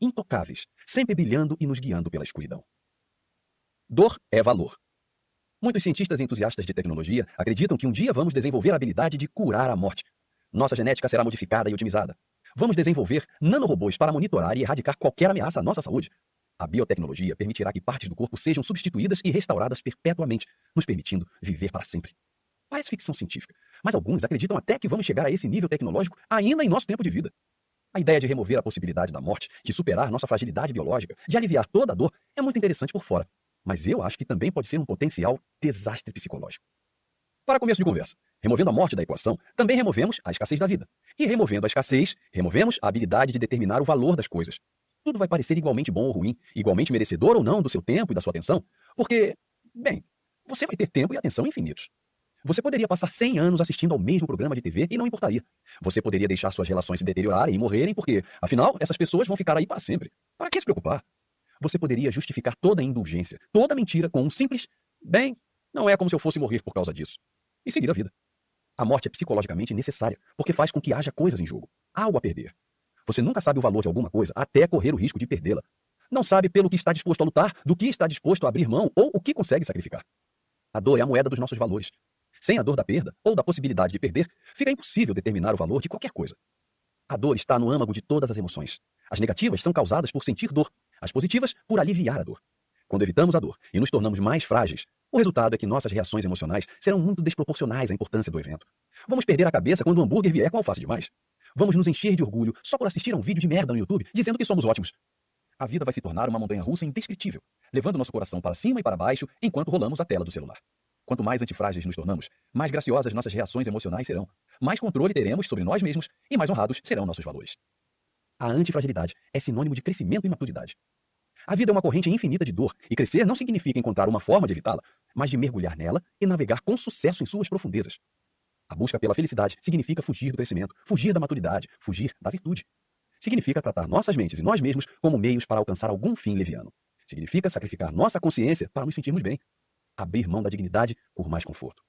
intocáveis, sempre brilhando e nos guiando pela escuridão. Dor é valor. Muitos cientistas e entusiastas de tecnologia acreditam que um dia vamos desenvolver a habilidade de curar a morte. Nossa genética será modificada e otimizada. Vamos desenvolver nanorobôs para monitorar e erradicar qualquer ameaça à nossa saúde. A biotecnologia permitirá que partes do corpo sejam substituídas e restauradas perpetuamente, nos permitindo viver para sempre. Parece ficção científica, mas alguns acreditam até que vamos chegar a esse nível tecnológico ainda em nosso tempo de vida. A ideia de remover a possibilidade da morte, de superar nossa fragilidade biológica, de aliviar toda a dor, é muito interessante por fora, mas eu acho que também pode ser um potencial desastre psicológico. Para começo de conversa, removendo a morte da equação, também removemos a escassez da vida. E removendo a escassez, removemos a habilidade de determinar o valor das coisas. Tudo vai parecer igualmente bom ou ruim, igualmente merecedor ou não do seu tempo e da sua atenção, porque, bem, você vai ter tempo e atenção infinitos. Você poderia passar 100 anos assistindo ao mesmo programa de TV e não importaria. Você poderia deixar suas relações se deteriorarem e morrerem porque, afinal, essas pessoas vão ficar aí para sempre. Para que se preocupar? Você poderia justificar toda indulgência, toda mentira com um simples bem, não é como se eu fosse morrer por causa disso. E seguir a vida. A morte é psicologicamente necessária, porque faz com que haja coisas em jogo, algo a perder. Você nunca sabe o valor de alguma coisa até correr o risco de perdê-la. Não sabe pelo que está disposto a lutar, do que está disposto a abrir mão ou o que consegue sacrificar. A dor é a moeda dos nossos valores. Sem a dor da perda ou da possibilidade de perder, fica impossível determinar o valor de qualquer coisa. A dor está no âmago de todas as emoções. As negativas são causadas por sentir dor, as positivas por aliviar a dor. Quando evitamos a dor e nos tornamos mais frágeis, o resultado é que nossas reações emocionais serão muito desproporcionais à importância do evento. Vamos perder a cabeça quando o hambúrguer vier com alface demais. Vamos nos encher de orgulho só por assistir a um vídeo de merda no YouTube dizendo que somos ótimos. A vida vai se tornar uma montanha russa indescritível, levando nosso coração para cima e para baixo enquanto rolamos a tela do celular. Quanto mais antifrágeis nos tornamos, mais graciosas nossas reações emocionais serão, mais controle teremos sobre nós mesmos e mais honrados serão nossos valores. A antifragilidade é sinônimo de crescimento e maturidade. A vida é uma corrente infinita de dor, e crescer não significa encontrar uma forma de evitá-la, mas de mergulhar nela e navegar com sucesso em suas profundezas. A busca pela felicidade significa fugir do crescimento, fugir da maturidade, fugir da virtude. Significa tratar nossas mentes e nós mesmos como meios para alcançar algum fim leviano. Significa sacrificar nossa consciência para nos sentirmos bem abrir mão da dignidade por mais conforto.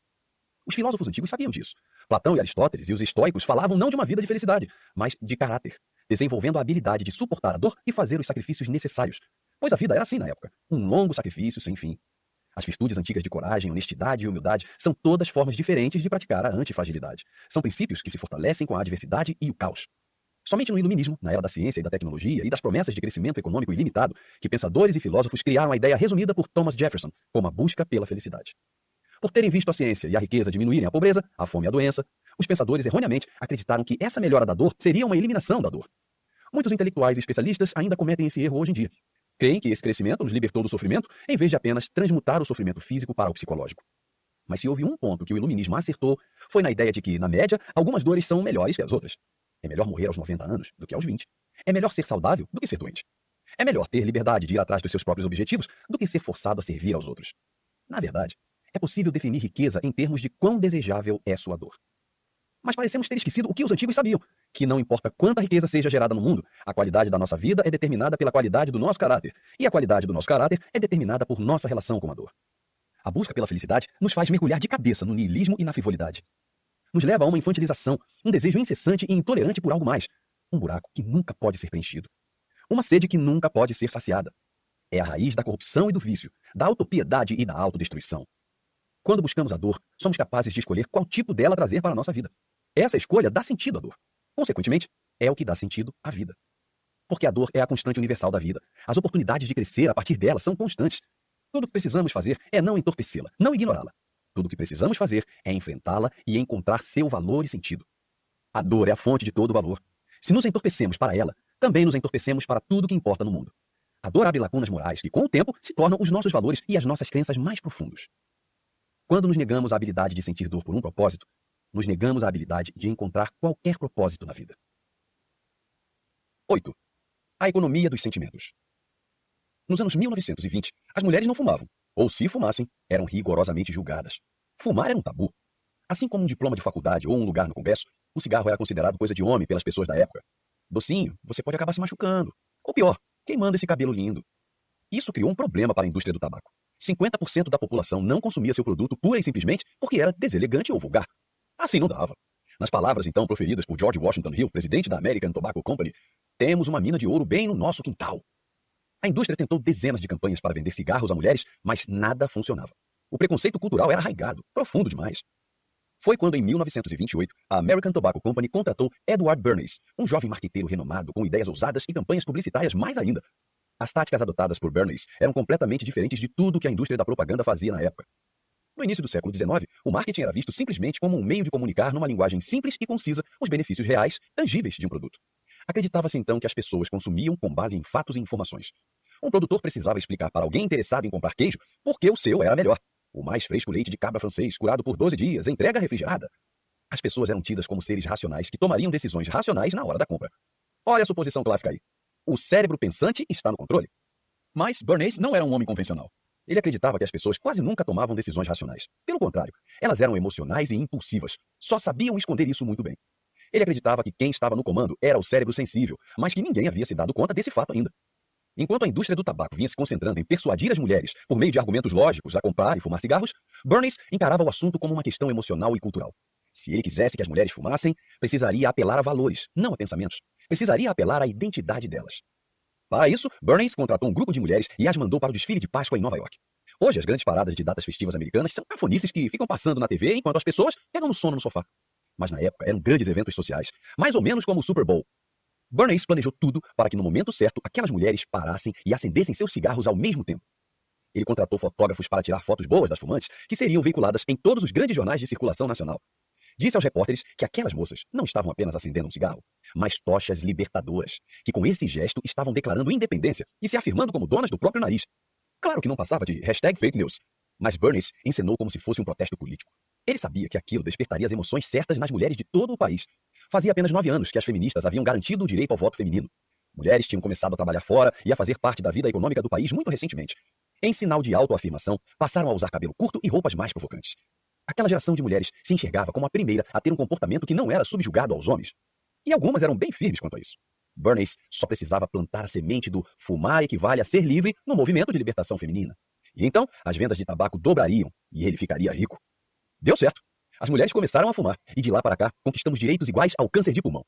Os filósofos antigos sabiam disso. Platão e Aristóteles e os estoicos falavam não de uma vida de felicidade, mas de caráter, desenvolvendo a habilidade de suportar a dor e fazer os sacrifícios necessários. Pois a vida era assim na época, um longo sacrifício sem fim. As virtudes antigas de coragem, honestidade e humildade são todas formas diferentes de praticar a antifragilidade. São princípios que se fortalecem com a adversidade e o caos. Somente no iluminismo, na era da ciência e da tecnologia e das promessas de crescimento econômico ilimitado, que pensadores e filósofos criaram a ideia resumida por Thomas Jefferson como a busca pela felicidade. Por terem visto a ciência e a riqueza diminuírem a pobreza, a fome e a doença, os pensadores erroneamente acreditaram que essa melhora da dor seria uma eliminação da dor. Muitos intelectuais e especialistas ainda cometem esse erro hoje em dia. Creem que esse crescimento nos libertou do sofrimento, em vez de apenas transmutar o sofrimento físico para o psicológico. Mas se houve um ponto que o iluminismo acertou, foi na ideia de que, na média, algumas dores são melhores que as outras. É melhor morrer aos 90 anos do que aos 20. É melhor ser saudável do que ser doente. É melhor ter liberdade de ir atrás dos seus próprios objetivos do que ser forçado a servir aos outros. Na verdade, é possível definir riqueza em termos de quão desejável é sua dor. Mas parecemos ter esquecido o que os antigos sabiam: que não importa quanta riqueza seja gerada no mundo, a qualidade da nossa vida é determinada pela qualidade do nosso caráter, e a qualidade do nosso caráter é determinada por nossa relação com a dor. A busca pela felicidade nos faz mergulhar de cabeça no niilismo e na frivolidade nos leva a uma infantilização, um desejo incessante e intolerante por algo mais, um buraco que nunca pode ser preenchido, uma sede que nunca pode ser saciada. É a raiz da corrupção e do vício, da autopiedade e da autodestruição. Quando buscamos a dor, somos capazes de escolher qual tipo dela trazer para a nossa vida. Essa escolha dá sentido à dor. Consequentemente, é o que dá sentido à vida. Porque a dor é a constante universal da vida. As oportunidades de crescer a partir dela são constantes. Tudo o que precisamos fazer é não entorpecê-la, não ignorá-la. Tudo o que precisamos fazer é enfrentá-la e encontrar seu valor e sentido. A dor é a fonte de todo valor. Se nos entorpecemos para ela, também nos entorpecemos para tudo que importa no mundo. A dor abre lacunas morais que, com o tempo, se tornam os nossos valores e as nossas crenças mais profundos. Quando nos negamos a habilidade de sentir dor por um propósito, nos negamos a habilidade de encontrar qualquer propósito na vida. 8. A economia dos sentimentos. Nos anos 1920, as mulheres não fumavam, ou se fumassem, eram rigorosamente julgadas. Fumar era um tabu. Assim como um diploma de faculdade ou um lugar no congresso, o cigarro era considerado coisa de homem pelas pessoas da época. Docinho, você pode acabar se machucando. Ou pior, queimando esse cabelo lindo. Isso criou um problema para a indústria do tabaco. 50% da população não consumia seu produto pura e simplesmente porque era deselegante ou vulgar. Assim não dava. Nas palavras então proferidas por George Washington Hill, presidente da American Tobacco Company, Temos uma mina de ouro bem no nosso quintal. A indústria tentou dezenas de campanhas para vender cigarros a mulheres, mas nada funcionava. O preconceito cultural era arraigado, profundo demais. Foi quando, em 1928, a American Tobacco Company contratou Edward Bernays, um jovem marqueteiro renomado com ideias ousadas e campanhas publicitárias mais ainda. As táticas adotadas por Bernays eram completamente diferentes de tudo que a indústria da propaganda fazia na época. No início do século XIX, o marketing era visto simplesmente como um meio de comunicar numa linguagem simples e concisa os benefícios reais, tangíveis de um produto. Acreditava-se então que as pessoas consumiam com base em fatos e informações. Um produtor precisava explicar para alguém interessado em comprar queijo por que o seu era melhor. O mais fresco leite de cabra francês, curado por 12 dias, entrega refrigerada. As pessoas eram tidas como seres racionais que tomariam decisões racionais na hora da compra. Olha a suposição clássica aí. O cérebro pensante está no controle. Mas Bernays não era um homem convencional. Ele acreditava que as pessoas quase nunca tomavam decisões racionais. Pelo contrário, elas eram emocionais e impulsivas. Só sabiam esconder isso muito bem. Ele acreditava que quem estava no comando era o cérebro sensível, mas que ninguém havia se dado conta desse fato ainda. Enquanto a indústria do tabaco vinha se concentrando em persuadir as mulheres por meio de argumentos lógicos a comprar e fumar cigarros, Bernays encarava o assunto como uma questão emocional e cultural. Se ele quisesse que as mulheres fumassem, precisaria apelar a valores, não a pensamentos. Precisaria apelar à identidade delas. Para isso, Bernays contratou um grupo de mulheres e as mandou para o desfile de Páscoa em Nova York. Hoje, as grandes paradas de datas festivas americanas são cafonices que ficam passando na TV enquanto as pessoas pegam no sono no sofá. Mas na época eram grandes eventos sociais, mais ou menos como o Super Bowl, Bernays planejou tudo para que no momento certo aquelas mulheres parassem e acendessem seus cigarros ao mesmo tempo. Ele contratou fotógrafos para tirar fotos boas das fumantes, que seriam veiculadas em todos os grandes jornais de circulação nacional. Disse aos repórteres que aquelas moças não estavam apenas acendendo um cigarro, mas tochas libertadoras, que com esse gesto estavam declarando independência e se afirmando como donas do próprio nariz. Claro que não passava de hashtag fake news, mas Bernays encenou como se fosse um protesto político. Ele sabia que aquilo despertaria as emoções certas nas mulheres de todo o país Fazia apenas nove anos que as feministas haviam garantido o direito ao voto feminino. Mulheres tinham começado a trabalhar fora e a fazer parte da vida econômica do país muito recentemente. Em sinal de autoafirmação, passaram a usar cabelo curto e roupas mais provocantes. Aquela geração de mulheres se enxergava como a primeira a ter um comportamento que não era subjugado aos homens. E algumas eram bem firmes quanto a isso. Bernays só precisava plantar a semente do fumar equivale a ser livre no movimento de libertação feminina. E então as vendas de tabaco dobrariam e ele ficaria rico. Deu certo. As mulheres começaram a fumar, e de lá para cá conquistamos direitos iguais ao câncer de pulmão.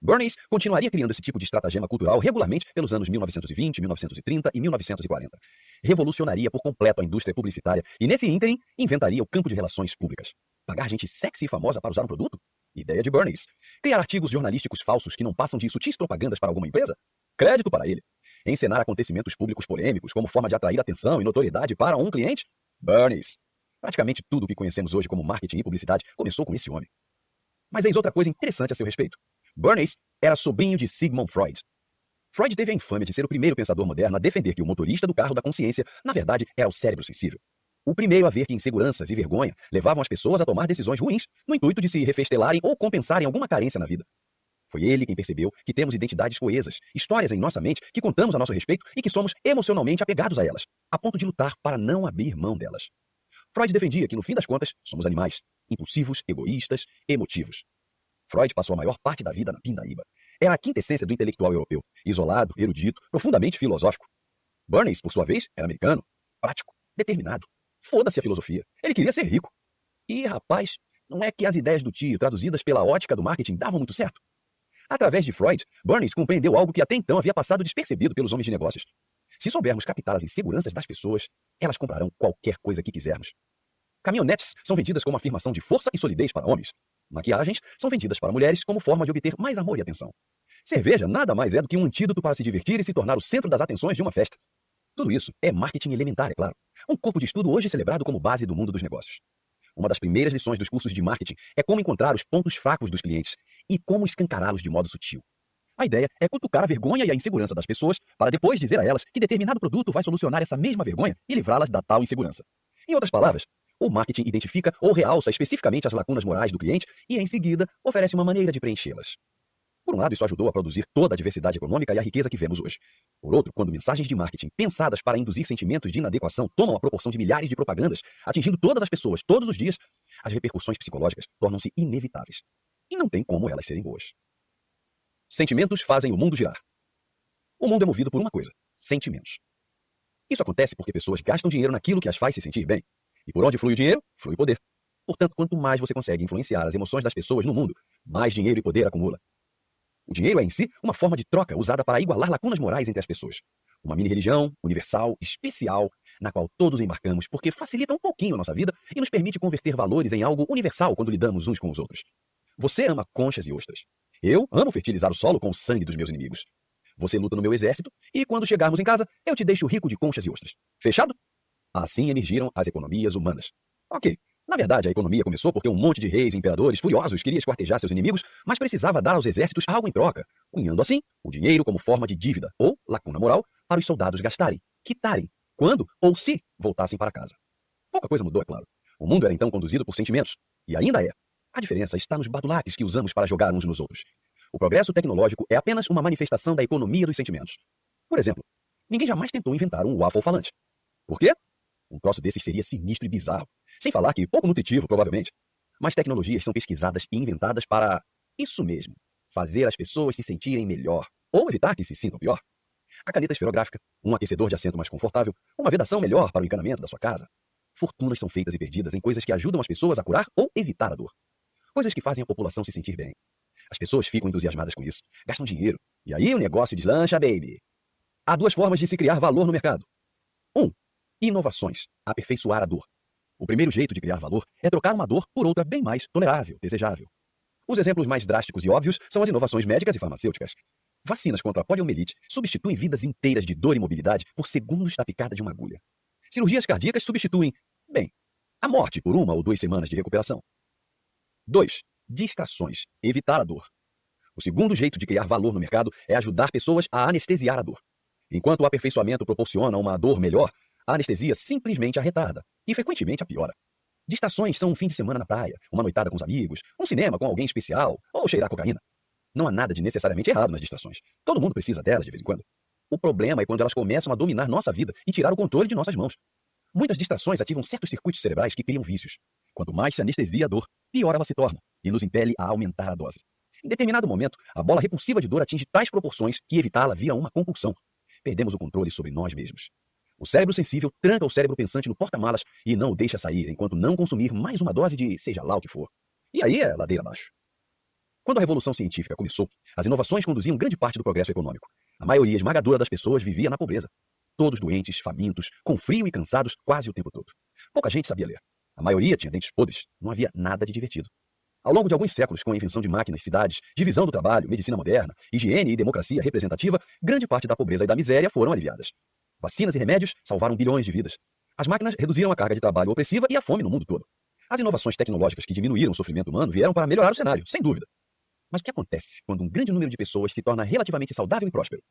Bernays continuaria criando esse tipo de estratagema cultural regularmente pelos anos 1920, 1930 e 1940. Revolucionaria por completo a indústria publicitária e, nesse ínterim, inventaria o campo de relações públicas. Pagar gente sexy e famosa para usar um produto? Ideia de Bernays. Criar artigos jornalísticos falsos que não passam de sutis propagandas para alguma empresa? Crédito para ele. Encenar acontecimentos públicos polêmicos como forma de atrair atenção e notoriedade para um cliente? Bernays. Praticamente tudo o que conhecemos hoje como marketing e publicidade começou com esse homem. Mas eis outra coisa interessante a seu respeito. Bernays era sobrinho de Sigmund Freud. Freud teve a infâmia de ser o primeiro pensador moderno a defender que o motorista do carro da consciência, na verdade, é o cérebro sensível. O primeiro a ver que inseguranças e vergonha levavam as pessoas a tomar decisões ruins no intuito de se refestelarem ou compensarem alguma carência na vida. Foi ele quem percebeu que temos identidades coesas, histórias em nossa mente que contamos a nosso respeito e que somos emocionalmente apegados a elas, a ponto de lutar para não abrir mão delas. Freud defendia que, no fim das contas, somos animais, impulsivos, egoístas, emotivos. Freud passou a maior parte da vida na pindaíba. Era a quintessência do intelectual europeu, isolado, erudito, profundamente filosófico. Bernays, por sua vez, era americano, prático, determinado. Foda-se a filosofia. Ele queria ser rico. E, rapaz, não é que as ideias do tio, traduzidas pela ótica do marketing, davam muito certo? Através de Freud, Bernays compreendeu algo que até então havia passado despercebido pelos homens de negócios. Se soubermos captar as inseguranças das pessoas, elas comprarão qualquer coisa que quisermos. Caminhonetes são vendidas como afirmação de força e solidez para homens. Maquiagens são vendidas para mulheres como forma de obter mais amor e atenção. Cerveja nada mais é do que um antídoto para se divertir e se tornar o centro das atenções de uma festa. Tudo isso é marketing elementar, é claro. Um corpo de estudo hoje celebrado como base do mundo dos negócios. Uma das primeiras lições dos cursos de marketing é como encontrar os pontos fracos dos clientes e como escancará-los de modo sutil. A ideia é cutucar a vergonha e a insegurança das pessoas para depois dizer a elas que determinado produto vai solucionar essa mesma vergonha e livrá-las da tal insegurança. Em outras palavras, o marketing identifica ou realça especificamente as lacunas morais do cliente e, em seguida, oferece uma maneira de preenchê-las. Por um lado, isso ajudou a produzir toda a diversidade econômica e a riqueza que vemos hoje. Por outro, quando mensagens de marketing pensadas para induzir sentimentos de inadequação tomam a proporção de milhares de propagandas, atingindo todas as pessoas todos os dias, as repercussões psicológicas tornam-se inevitáveis. E não tem como elas serem boas. Sentimentos fazem o mundo girar. O mundo é movido por uma coisa: sentimentos. Isso acontece porque pessoas gastam dinheiro naquilo que as faz se sentir bem. E por onde flui o dinheiro, flui o poder. Portanto, quanto mais você consegue influenciar as emoções das pessoas no mundo, mais dinheiro e poder acumula. O dinheiro é em si uma forma de troca usada para igualar lacunas morais entre as pessoas. Uma mini-religião, universal, especial, na qual todos embarcamos porque facilita um pouquinho a nossa vida e nos permite converter valores em algo universal quando lidamos uns com os outros. Você ama conchas e ostras. Eu amo fertilizar o solo com o sangue dos meus inimigos. Você luta no meu exército e quando chegarmos em casa, eu te deixo rico de conchas e ostras. Fechado? Assim emergiram as economias humanas. Ok, na verdade, a economia começou porque um monte de reis e imperadores furiosos queria esquartejar seus inimigos, mas precisava dar aos exércitos algo em troca, cunhando assim o dinheiro como forma de dívida, ou lacuna moral, para os soldados gastarem, quitarem, quando ou se voltassem para casa. Pouca coisa mudou, é claro. O mundo era então conduzido por sentimentos, e ainda é. A diferença está nos badulaques que usamos para jogar uns nos outros. O progresso tecnológico é apenas uma manifestação da economia dos sentimentos. Por exemplo, ninguém jamais tentou inventar um waffle falante. Por quê? Um troço desses seria sinistro e bizarro. Sem falar que pouco nutritivo, provavelmente. Mas tecnologias são pesquisadas e inventadas para isso mesmo, fazer as pessoas se sentirem melhor ou evitar que se sintam pior. A caneta esferográfica, um aquecedor de assento mais confortável, uma vedação melhor para o encanamento da sua casa. Fortunas são feitas e perdidas em coisas que ajudam as pessoas a curar ou evitar a dor. Coisas que fazem a população se sentir bem. As pessoas ficam entusiasmadas com isso, gastam dinheiro, e aí o negócio deslancha, baby. Há duas formas de se criar valor no mercado. 1. Um, inovações, aperfeiçoar a dor. O primeiro jeito de criar valor é trocar uma dor por outra bem mais tolerável, desejável. Os exemplos mais drásticos e óbvios são as inovações médicas e farmacêuticas. Vacinas contra a poliomielite substituem vidas inteiras de dor e mobilidade por segundos da picada de uma agulha. Cirurgias cardíacas substituem, bem, a morte por uma ou duas semanas de recuperação. 2. Distrações. Evitar a dor. O segundo jeito de criar valor no mercado é ajudar pessoas a anestesiar a dor. Enquanto o aperfeiçoamento proporciona uma dor melhor, a anestesia simplesmente a retarda e frequentemente a piora. Distrações são um fim de semana na praia, uma noitada com os amigos, um cinema com alguém especial ou cheirar cocaína. Não há nada de necessariamente errado nas distrações. Todo mundo precisa delas de vez em quando. O problema é quando elas começam a dominar nossa vida e tirar o controle de nossas mãos. Muitas distrações ativam certos circuitos cerebrais que criam vícios. Quanto mais se anestesia a dor, pior ela se torna e nos impele a aumentar a dose. Em determinado momento, a bola repulsiva de dor atinge tais proporções que evitá-la vira uma compulsão. Perdemos o controle sobre nós mesmos. O cérebro sensível tranca o cérebro pensante no porta-malas e não o deixa sair enquanto não consumir mais uma dose de seja lá o que for. E aí é ladeira abaixo. Quando a revolução científica começou, as inovações conduziam grande parte do progresso econômico. A maioria esmagadora das pessoas vivia na pobreza. Todos doentes, famintos, com frio e cansados quase o tempo todo. Pouca gente sabia ler. A maioria tinha dentes podres. Não havia nada de divertido. Ao longo de alguns séculos, com a invenção de máquinas, cidades, divisão do trabalho, medicina moderna, higiene e democracia representativa, grande parte da pobreza e da miséria foram aliviadas. Vacinas e remédios salvaram bilhões de vidas. As máquinas reduziram a carga de trabalho opressiva e a fome no mundo todo. As inovações tecnológicas que diminuíram o sofrimento humano vieram para melhorar o cenário, sem dúvida. Mas o que acontece quando um grande número de pessoas se torna relativamente saudável e próspero?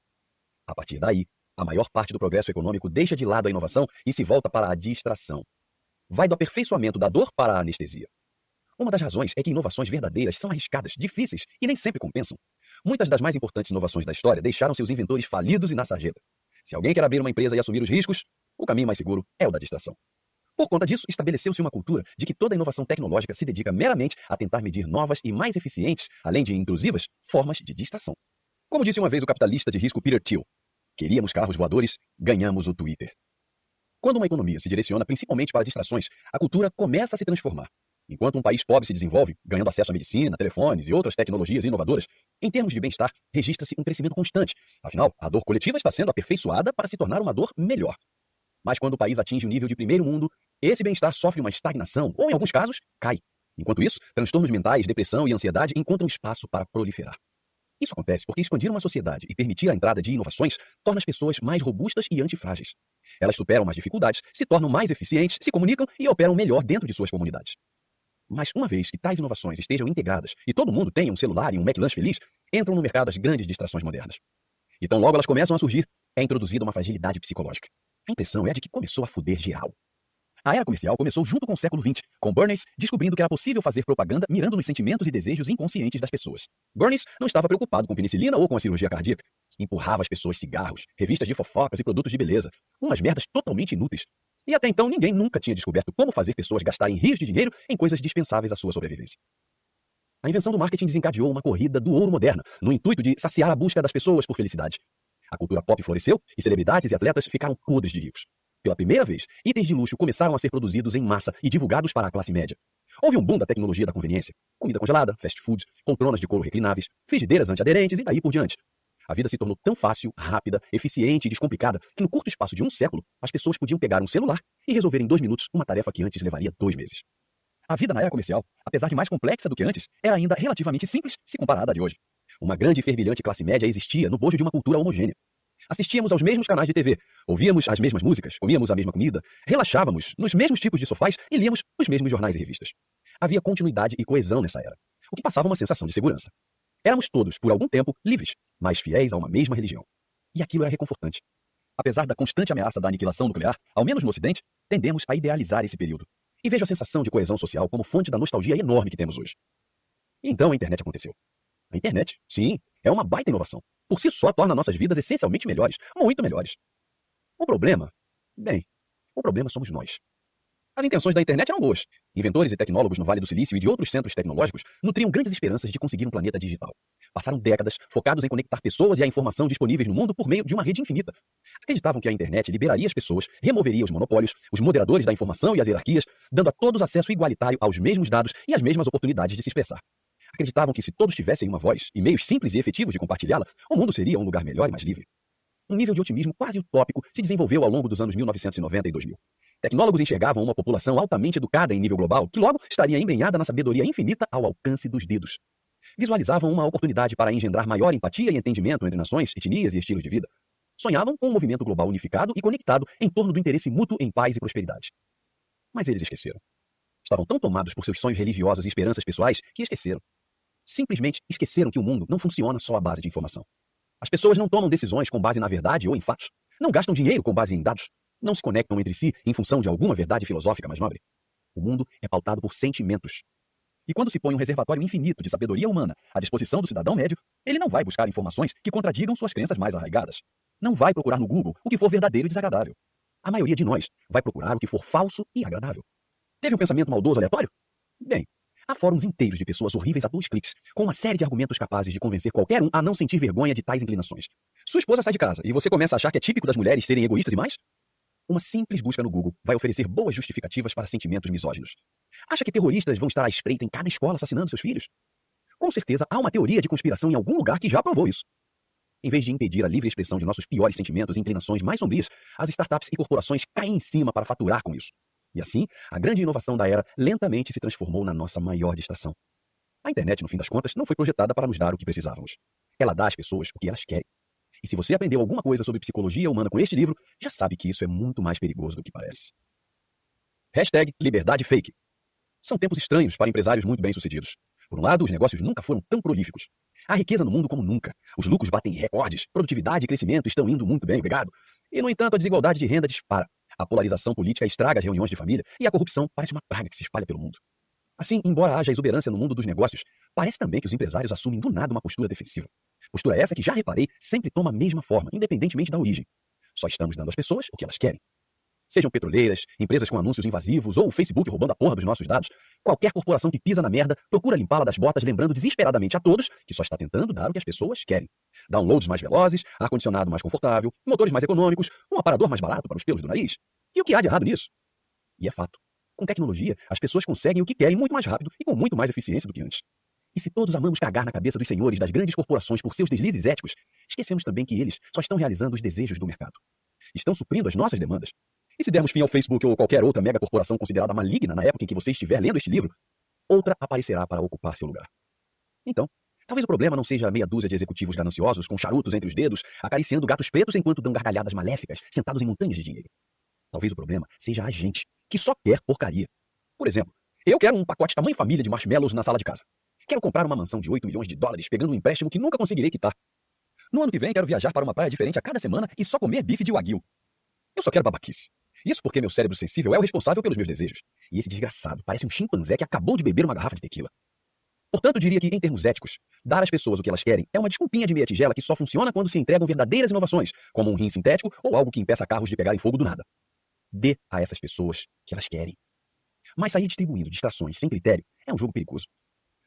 A partir daí, a maior parte do progresso econômico deixa de lado a inovação e se volta para a distração. Vai do aperfeiçoamento da dor para a anestesia. Uma das razões é que inovações verdadeiras são arriscadas, difíceis e nem sempre compensam. Muitas das mais importantes inovações da história deixaram seus inventores falidos e na sarjeta. Se alguém quer abrir uma empresa e assumir os riscos, o caminho mais seguro é o da distração. Por conta disso, estabeleceu-se uma cultura de que toda inovação tecnológica se dedica meramente a tentar medir novas e mais eficientes, além de intrusivas, formas de distração. Como disse uma vez o capitalista de risco Peter Thiel, queríamos carros voadores, ganhamos o Twitter. Quando uma economia se direciona principalmente para distrações, a cultura começa a se transformar. Enquanto um país pobre se desenvolve, ganhando acesso à medicina, telefones e outras tecnologias inovadoras, em termos de bem-estar, registra-se um crescimento constante. Afinal, a dor coletiva está sendo aperfeiçoada para se tornar uma dor melhor. Mas quando o país atinge o nível de primeiro mundo, esse bem-estar sofre uma estagnação, ou em alguns casos, cai. Enquanto isso, transtornos mentais, depressão e ansiedade encontram espaço para proliferar. Isso acontece porque expandir uma sociedade e permitir a entrada de inovações torna as pessoas mais robustas e antifrágeis. Elas superam as dificuldades, se tornam mais eficientes, se comunicam e operam melhor dentro de suas comunidades. Mas uma vez que tais inovações estejam integradas e todo mundo tenha um celular e um McLanche feliz, entram no mercado as grandes distrações modernas. E tão logo elas começam a surgir, é introduzida uma fragilidade psicológica. A impressão é de que começou a fuder geral. A era comercial começou junto com o século XX, com Bernays descobrindo que era possível fazer propaganda mirando nos sentimentos e desejos inconscientes das pessoas. Bernays não estava preocupado com penicilina ou com a cirurgia cardíaca. Empurrava as pessoas cigarros, revistas de fofocas e produtos de beleza. Umas merdas totalmente inúteis, e até então ninguém nunca tinha descoberto como fazer pessoas gastarem rios de dinheiro em coisas dispensáveis à sua sobrevivência. A invenção do marketing desencadeou uma corrida do ouro moderna, no intuito de saciar a busca das pessoas por felicidade. A cultura pop floresceu e celebridades e atletas ficaram podres de ricos. Pela primeira vez, itens de luxo começaram a ser produzidos em massa e divulgados para a classe média. Houve um boom da tecnologia da conveniência. Comida congelada, fast food, poltronas de couro reclináveis, frigideiras antiaderentes e daí por diante. A vida se tornou tão fácil, rápida, eficiente e descomplicada que no curto espaço de um século, as pessoas podiam pegar um celular e resolver em dois minutos uma tarefa que antes levaria dois meses. A vida na era comercial, apesar de mais complexa do que antes, era ainda relativamente simples se comparada à de hoje. Uma grande e fervilhante classe média existia no bojo de uma cultura homogênea. Assistíamos aos mesmos canais de TV, ouvíamos as mesmas músicas, comíamos a mesma comida, relaxávamos nos mesmos tipos de sofás e líamos os mesmos jornais e revistas. Havia continuidade e coesão nessa era, o que passava uma sensação de segurança. Éramos todos, por algum tempo, livres, mas fiéis a uma mesma religião. E aquilo era reconfortante. Apesar da constante ameaça da aniquilação nuclear, ao menos no Ocidente, tendemos a idealizar esse período. E vejo a sensação de coesão social como fonte da nostalgia enorme que temos hoje. Então a internet aconteceu. A internet, sim, é uma baita inovação. Por si só torna nossas vidas essencialmente melhores, muito melhores. O problema, bem, o problema somos nós. As intenções da internet eram boas. Inventores e tecnólogos no Vale do Silício e de outros centros tecnológicos nutriam grandes esperanças de conseguir um planeta digital. Passaram décadas focados em conectar pessoas e a informação disponíveis no mundo por meio de uma rede infinita. Acreditavam que a internet liberaria as pessoas, removeria os monopólios, os moderadores da informação e as hierarquias, dando a todos acesso igualitário aos mesmos dados e às mesmas oportunidades de se expressar. Acreditavam que se todos tivessem uma voz e meios simples e efetivos de compartilhá-la, o mundo seria um lugar melhor e mais livre. Um nível de otimismo quase utópico se desenvolveu ao longo dos anos 1990 e 2000. Tecnólogos enxergavam uma população altamente educada em nível global, que logo estaria embrenhada na sabedoria infinita ao alcance dos dedos. Visualizavam uma oportunidade para engendrar maior empatia e entendimento entre nações, etnias e estilos de vida. Sonhavam com um movimento global unificado e conectado em torno do interesse mútuo em paz e prosperidade. Mas eles esqueceram. Estavam tão tomados por seus sonhos religiosos e esperanças pessoais que esqueceram. Simplesmente esqueceram que o mundo não funciona só à base de informação. As pessoas não tomam decisões com base na verdade ou em fatos. Não gastam dinheiro com base em dados não se conectam entre si em função de alguma verdade filosófica mais nobre. O mundo é pautado por sentimentos. E quando se põe um reservatório infinito de sabedoria humana à disposição do cidadão médio, ele não vai buscar informações que contradigam suas crenças mais arraigadas. Não vai procurar no Google o que for verdadeiro e desagradável. A maioria de nós vai procurar o que for falso e agradável. Teve um pensamento maldoso aleatório? Bem, há fóruns inteiros de pessoas horríveis a dois cliques, com uma série de argumentos capazes de convencer qualquer um a não sentir vergonha de tais inclinações. Sua esposa sai de casa e você começa a achar que é típico das mulheres serem egoístas e mais? Uma simples busca no Google vai oferecer boas justificativas para sentimentos misóginos. Acha que terroristas vão estar à espreita em cada escola assassinando seus filhos? Com certeza há uma teoria de conspiração em algum lugar que já provou isso. Em vez de impedir a livre expressão de nossos piores sentimentos e inclinações mais sombrias, as startups e corporações caem em cima para faturar com isso. E assim, a grande inovação da era lentamente se transformou na nossa maior distração. A internet, no fim das contas, não foi projetada para nos dar o que precisávamos. Ela dá às pessoas o que elas querem. E se você aprendeu alguma coisa sobre psicologia humana com este livro, já sabe que isso é muito mais perigoso do que parece. Hashtag Liberdade Fake. São tempos estranhos para empresários muito bem-sucedidos. Por um lado, os negócios nunca foram tão prolíficos. Há riqueza no mundo como nunca. Os lucros batem recordes, produtividade e crescimento estão indo muito bem, obrigado. E, no entanto, a desigualdade de renda dispara. A polarização política estraga as reuniões de família e a corrupção parece uma praga que se espalha pelo mundo. Assim, embora haja exuberância no mundo dos negócios, parece também que os empresários assumem do nada uma postura defensiva. Postura essa que, já reparei, sempre toma a mesma forma, independentemente da origem. Só estamos dando às pessoas o que elas querem. Sejam petroleiras, empresas com anúncios invasivos ou o Facebook roubando a porra dos nossos dados, qualquer corporação que pisa na merda procura limpá-la das botas, lembrando desesperadamente a todos que só está tentando dar o que as pessoas querem. Downloads mais velozes, ar-condicionado mais confortável, motores mais econômicos, um aparador mais barato para os pelos do nariz. E o que há de errado nisso? E é fato. Com tecnologia, as pessoas conseguem o que querem muito mais rápido e com muito mais eficiência do que antes. E se todos amamos cagar na cabeça dos senhores das grandes corporações por seus deslizes éticos, esquecemos também que eles só estão realizando os desejos do mercado. Estão suprindo as nossas demandas. E se dermos fim ao Facebook ou qualquer outra mega corporação considerada maligna na época em que você estiver lendo este livro, outra aparecerá para ocupar seu lugar. Então, talvez o problema não seja a meia dúzia de executivos gananciosos com charutos entre os dedos, acariciando gatos pretos enquanto dão gargalhadas maléficas, sentados em montanhas de dinheiro. Talvez o problema seja a gente, que só quer porcaria. Por exemplo, eu quero um pacote tamanho família de marshmallows na sala de casa. Quero comprar uma mansão de 8 milhões de dólares pegando um empréstimo que nunca conseguirei quitar. No ano que vem, quero viajar para uma praia diferente a cada semana e só comer bife de wagyu. Eu só quero babaquice. Isso porque meu cérebro sensível é o responsável pelos meus desejos. E esse desgraçado parece um chimpanzé que acabou de beber uma garrafa de tequila. Portanto, diria que, em termos éticos, dar às pessoas o que elas querem é uma desculpinha de meia tigela que só funciona quando se entregam verdadeiras inovações, como um rim sintético ou algo que impeça carros de pegarem fogo do nada. Dê a essas pessoas o que elas querem. Mas sair distribuindo distrações sem critério é um jogo perigoso.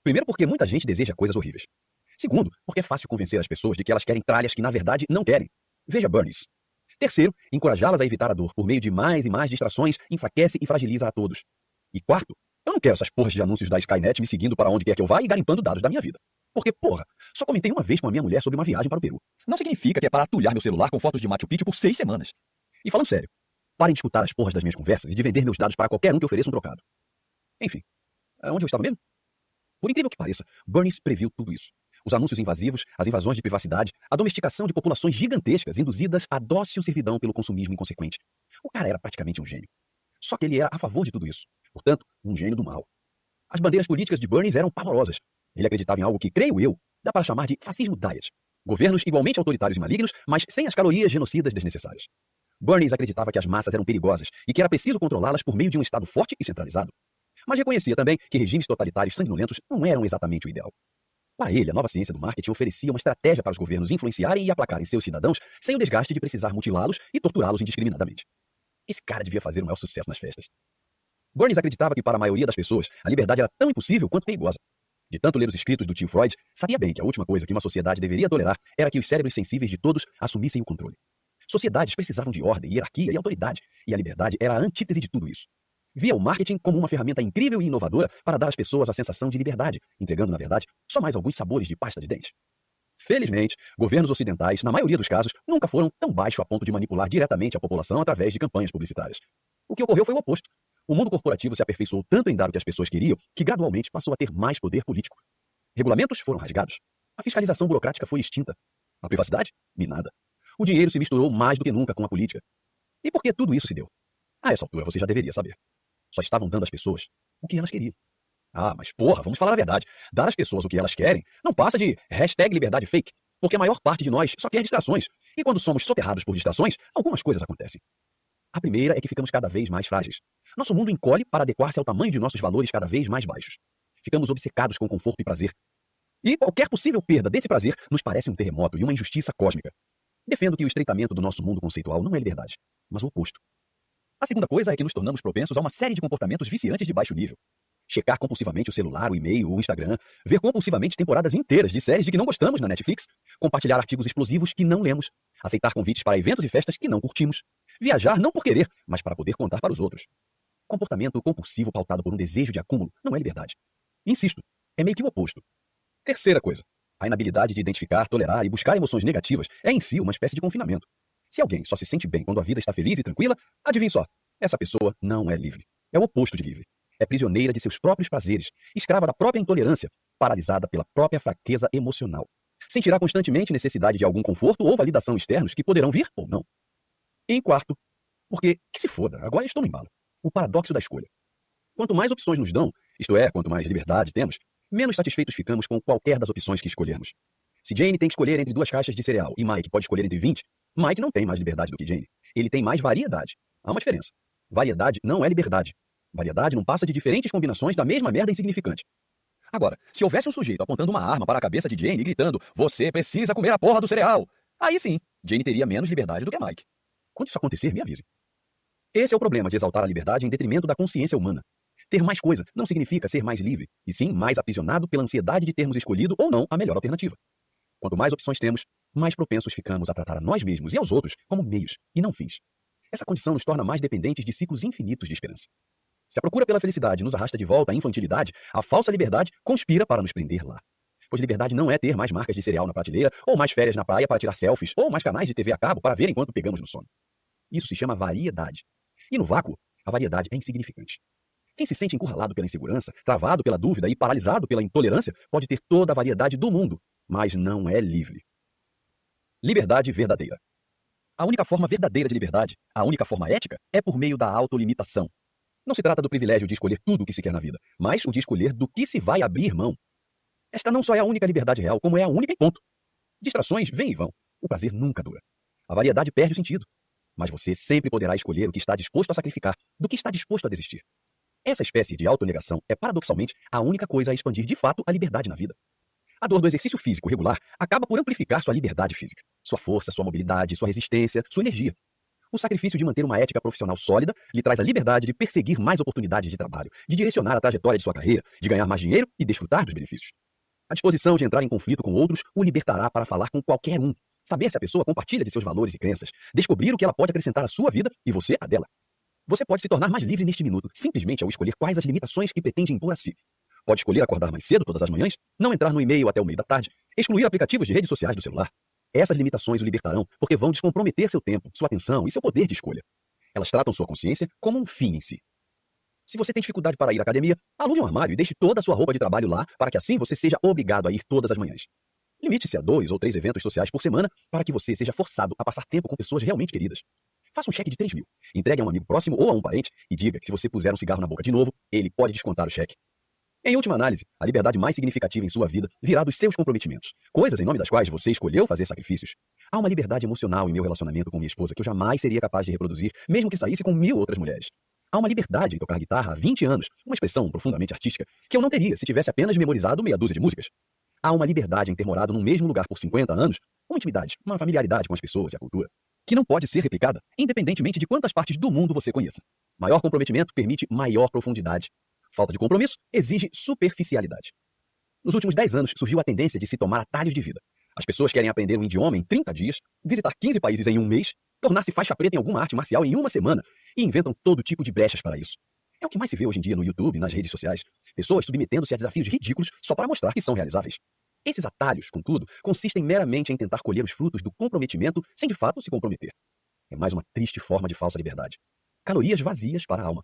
Primeiro, porque muita gente deseja coisas horríveis. Segundo, porque é fácil convencer as pessoas de que elas querem tralhas que na verdade não querem. Veja Burns. Terceiro, encorajá-las a evitar a dor por meio de mais e mais distrações enfraquece e fragiliza a todos. E quarto, Eu não quero essas porras de anúncios da Skynet me seguindo para onde quer que eu vá e garimpando dados da minha vida. Porque, porra, só comentei uma vez com a minha mulher sobre uma viagem para o Peru. Não significa que é para atulhar meu celular com fotos de Machu Picchu por seis semanas. E falando sério, parem de escutar as porras das minhas conversas e de vender meus dados para qualquer um que ofereça um trocado. Enfim, onde eu estava mesmo? Por incrível que pareça, Burns previu tudo isso. Os anúncios invasivos, as invasões de privacidade, a domesticação de populações gigantescas induzidas à dócil servidão pelo consumismo inconsequente. O cara era praticamente um gênio. Só que ele era a favor de tudo isso. Portanto, um gênio do mal. As bandeiras políticas de Burns eram pavorosas. Ele acreditava em algo que, creio eu, dá para chamar de fascismo diet. Governos igualmente autoritários e malignos, mas sem as calorias genocidas desnecessárias. Burns acreditava que as massas eram perigosas e que era preciso controlá-las por meio de um Estado forte e centralizado. Mas reconhecia também que regimes totalitários sanguinolentos não eram exatamente o ideal. Para ele, a nova ciência do marketing oferecia uma estratégia para os governos influenciarem e aplacarem seus cidadãos sem o desgaste de precisar mutilá-los e torturá-los indiscriminadamente. Esse cara devia fazer o maior sucesso nas festas. Burns acreditava que para a maioria das pessoas a liberdade era tão impossível quanto perigosa. De tanto ler os escritos do tio Freud, sabia bem que a última coisa que uma sociedade deveria tolerar era que os cérebros sensíveis de todos assumissem o controle. Sociedades precisavam de ordem, hierarquia e autoridade, e a liberdade era a antítese de tudo isso. Via o marketing como uma ferramenta incrível e inovadora para dar às pessoas a sensação de liberdade, entregando, na verdade, só mais alguns sabores de pasta de dente. Felizmente, governos ocidentais, na maioria dos casos, nunca foram tão baixos a ponto de manipular diretamente a população através de campanhas publicitárias. O que ocorreu foi o oposto. O mundo corporativo se aperfeiçoou tanto em dar o que as pessoas queriam que gradualmente passou a ter mais poder político. Regulamentos foram rasgados. A fiscalização burocrática foi extinta. A privacidade? Minada. O dinheiro se misturou mais do que nunca com a política. E por que tudo isso se deu? A essa altura você já deveria saber. Só estavam dando às pessoas o que elas queriam. Ah, mas porra, vamos falar a verdade. Dar às pessoas o que elas querem não passa de hashtag liberdade fake, porque a maior parte de nós só quer distrações. E quando somos soterrados por distrações, algumas coisas acontecem. A primeira é que ficamos cada vez mais frágeis. Nosso mundo encolhe para adequar-se ao tamanho de nossos valores cada vez mais baixos. Ficamos obcecados com conforto e prazer. E qualquer possível perda desse prazer nos parece um terremoto e uma injustiça cósmica. Defendo que o estreitamento do nosso mundo conceitual não é liberdade, mas o oposto. A segunda coisa é que nos tornamos propensos a uma série de comportamentos viciantes de baixo nível. Checar compulsivamente o celular, o e-mail, o Instagram, ver compulsivamente temporadas inteiras de séries de que não gostamos na Netflix, compartilhar artigos explosivos que não lemos, aceitar convites para eventos e festas que não curtimos, viajar não por querer, mas para poder contar para os outros. Comportamento compulsivo pautado por um desejo de acúmulo não é liberdade. Insisto, é meio que o oposto. Terceira coisa, a inabilidade de identificar, tolerar e buscar emoções negativas é em si uma espécie de confinamento. Se alguém só se sente bem quando a vida está feliz e tranquila, adivinhe só, essa pessoa não é livre. É o oposto de livre. É prisioneira de seus próprios prazeres, escrava da própria intolerância, paralisada pela própria fraqueza emocional. Sentirá constantemente necessidade de algum conforto ou validação externos que poderão vir ou não. Em quarto, porque, que se foda, agora estou no embalo. O paradoxo da escolha. Quanto mais opções nos dão, isto é, quanto mais liberdade temos, menos satisfeitos ficamos com qualquer das opções que escolhermos. Se Jane tem que escolher entre duas caixas de cereal e Mike pode escolher entre 20, Mike não tem mais liberdade do que Jane. Ele tem mais variedade. Há uma diferença. Variedade não é liberdade. Variedade não passa de diferentes combinações da mesma merda insignificante. Agora, se houvesse um sujeito apontando uma arma para a cabeça de Jane e gritando: Você precisa comer a porra do cereal! Aí sim, Jane teria menos liberdade do que Mike. Quando isso acontecer, me avise. Esse é o problema de exaltar a liberdade em detrimento da consciência humana. Ter mais coisa não significa ser mais livre, e sim mais aprisionado pela ansiedade de termos escolhido ou não a melhor alternativa. Quanto mais opções temos, mais propensos ficamos a tratar a nós mesmos e aos outros como meios e não fins. Essa condição nos torna mais dependentes de ciclos infinitos de esperança. Se a procura pela felicidade nos arrasta de volta à infantilidade, a falsa liberdade conspira para nos prender lá. Pois liberdade não é ter mais marcas de cereal na prateleira, ou mais férias na praia para tirar selfies, ou mais canais de TV a cabo para ver enquanto pegamos no sono. Isso se chama variedade. E no vácuo, a variedade é insignificante. Quem se sente encurralado pela insegurança, travado pela dúvida e paralisado pela intolerância, pode ter toda a variedade do mundo, mas não é livre. Liberdade verdadeira. A única forma verdadeira de liberdade, a única forma ética, é por meio da autolimitação. Não se trata do privilégio de escolher tudo o que se quer na vida, mas o de escolher do que se vai abrir mão. Esta não só é a única liberdade real, como é a única e ponto. Distrações vêm e vão. O prazer nunca dura. A variedade perde o sentido. Mas você sempre poderá escolher o que está disposto a sacrificar, do que está disposto a desistir. Essa espécie de autonegação é, paradoxalmente, a única coisa a expandir de fato a liberdade na vida. A dor do exercício físico regular acaba por amplificar sua liberdade física, sua força, sua mobilidade, sua resistência, sua energia. O sacrifício de manter uma ética profissional sólida lhe traz a liberdade de perseguir mais oportunidades de trabalho, de direcionar a trajetória de sua carreira, de ganhar mais dinheiro e desfrutar dos benefícios. A disposição de entrar em conflito com outros o libertará para falar com qualquer um, saber se a pessoa compartilha de seus valores e crenças, descobrir o que ela pode acrescentar à sua vida e você a dela. Você pode se tornar mais livre neste minuto, simplesmente ao escolher quais as limitações que pretende impor a si. Pode escolher acordar mais cedo todas as manhãs, não entrar no e-mail até o meio da tarde, excluir aplicativos de redes sociais do celular. Essas limitações o libertarão porque vão descomprometer seu tempo, sua atenção e seu poder de escolha. Elas tratam sua consciência como um fim em si. Se você tem dificuldade para ir à academia, alugue um armário e deixe toda a sua roupa de trabalho lá para que assim você seja obrigado a ir todas as manhãs. Limite-se a dois ou três eventos sociais por semana para que você seja forçado a passar tempo com pessoas realmente queridas. Faça um cheque de 3 mil, entregue a um amigo próximo ou a um parente e diga que se você puser um cigarro na boca de novo, ele pode descontar o cheque. Em última análise, a liberdade mais significativa em sua vida virá dos seus comprometimentos, coisas em nome das quais você escolheu fazer sacrifícios. Há uma liberdade emocional em meu relacionamento com minha esposa que eu jamais seria capaz de reproduzir, mesmo que saísse com mil outras mulheres. Há uma liberdade em tocar guitarra há 20 anos, uma expressão profundamente artística, que eu não teria se tivesse apenas memorizado meia dúzia de músicas. Há uma liberdade em ter morado num mesmo lugar por 50 anos, uma intimidade, uma familiaridade com as pessoas e a cultura, que não pode ser replicada, independentemente de quantas partes do mundo você conheça. Maior comprometimento permite maior profundidade, Falta de compromisso exige superficialidade. Nos últimos 10 anos surgiu a tendência de se tomar atalhos de vida. As pessoas querem aprender um idioma em 30 dias, visitar 15 países em um mês, tornar-se faixa preta em alguma arte marcial em uma semana e inventam todo tipo de brechas para isso. É o que mais se vê hoje em dia no YouTube nas redes sociais. Pessoas submetendo-se a desafios ridículos só para mostrar que são realizáveis. Esses atalhos, contudo, consistem meramente em tentar colher os frutos do comprometimento sem de fato se comprometer. É mais uma triste forma de falsa liberdade. Calorias vazias para a alma.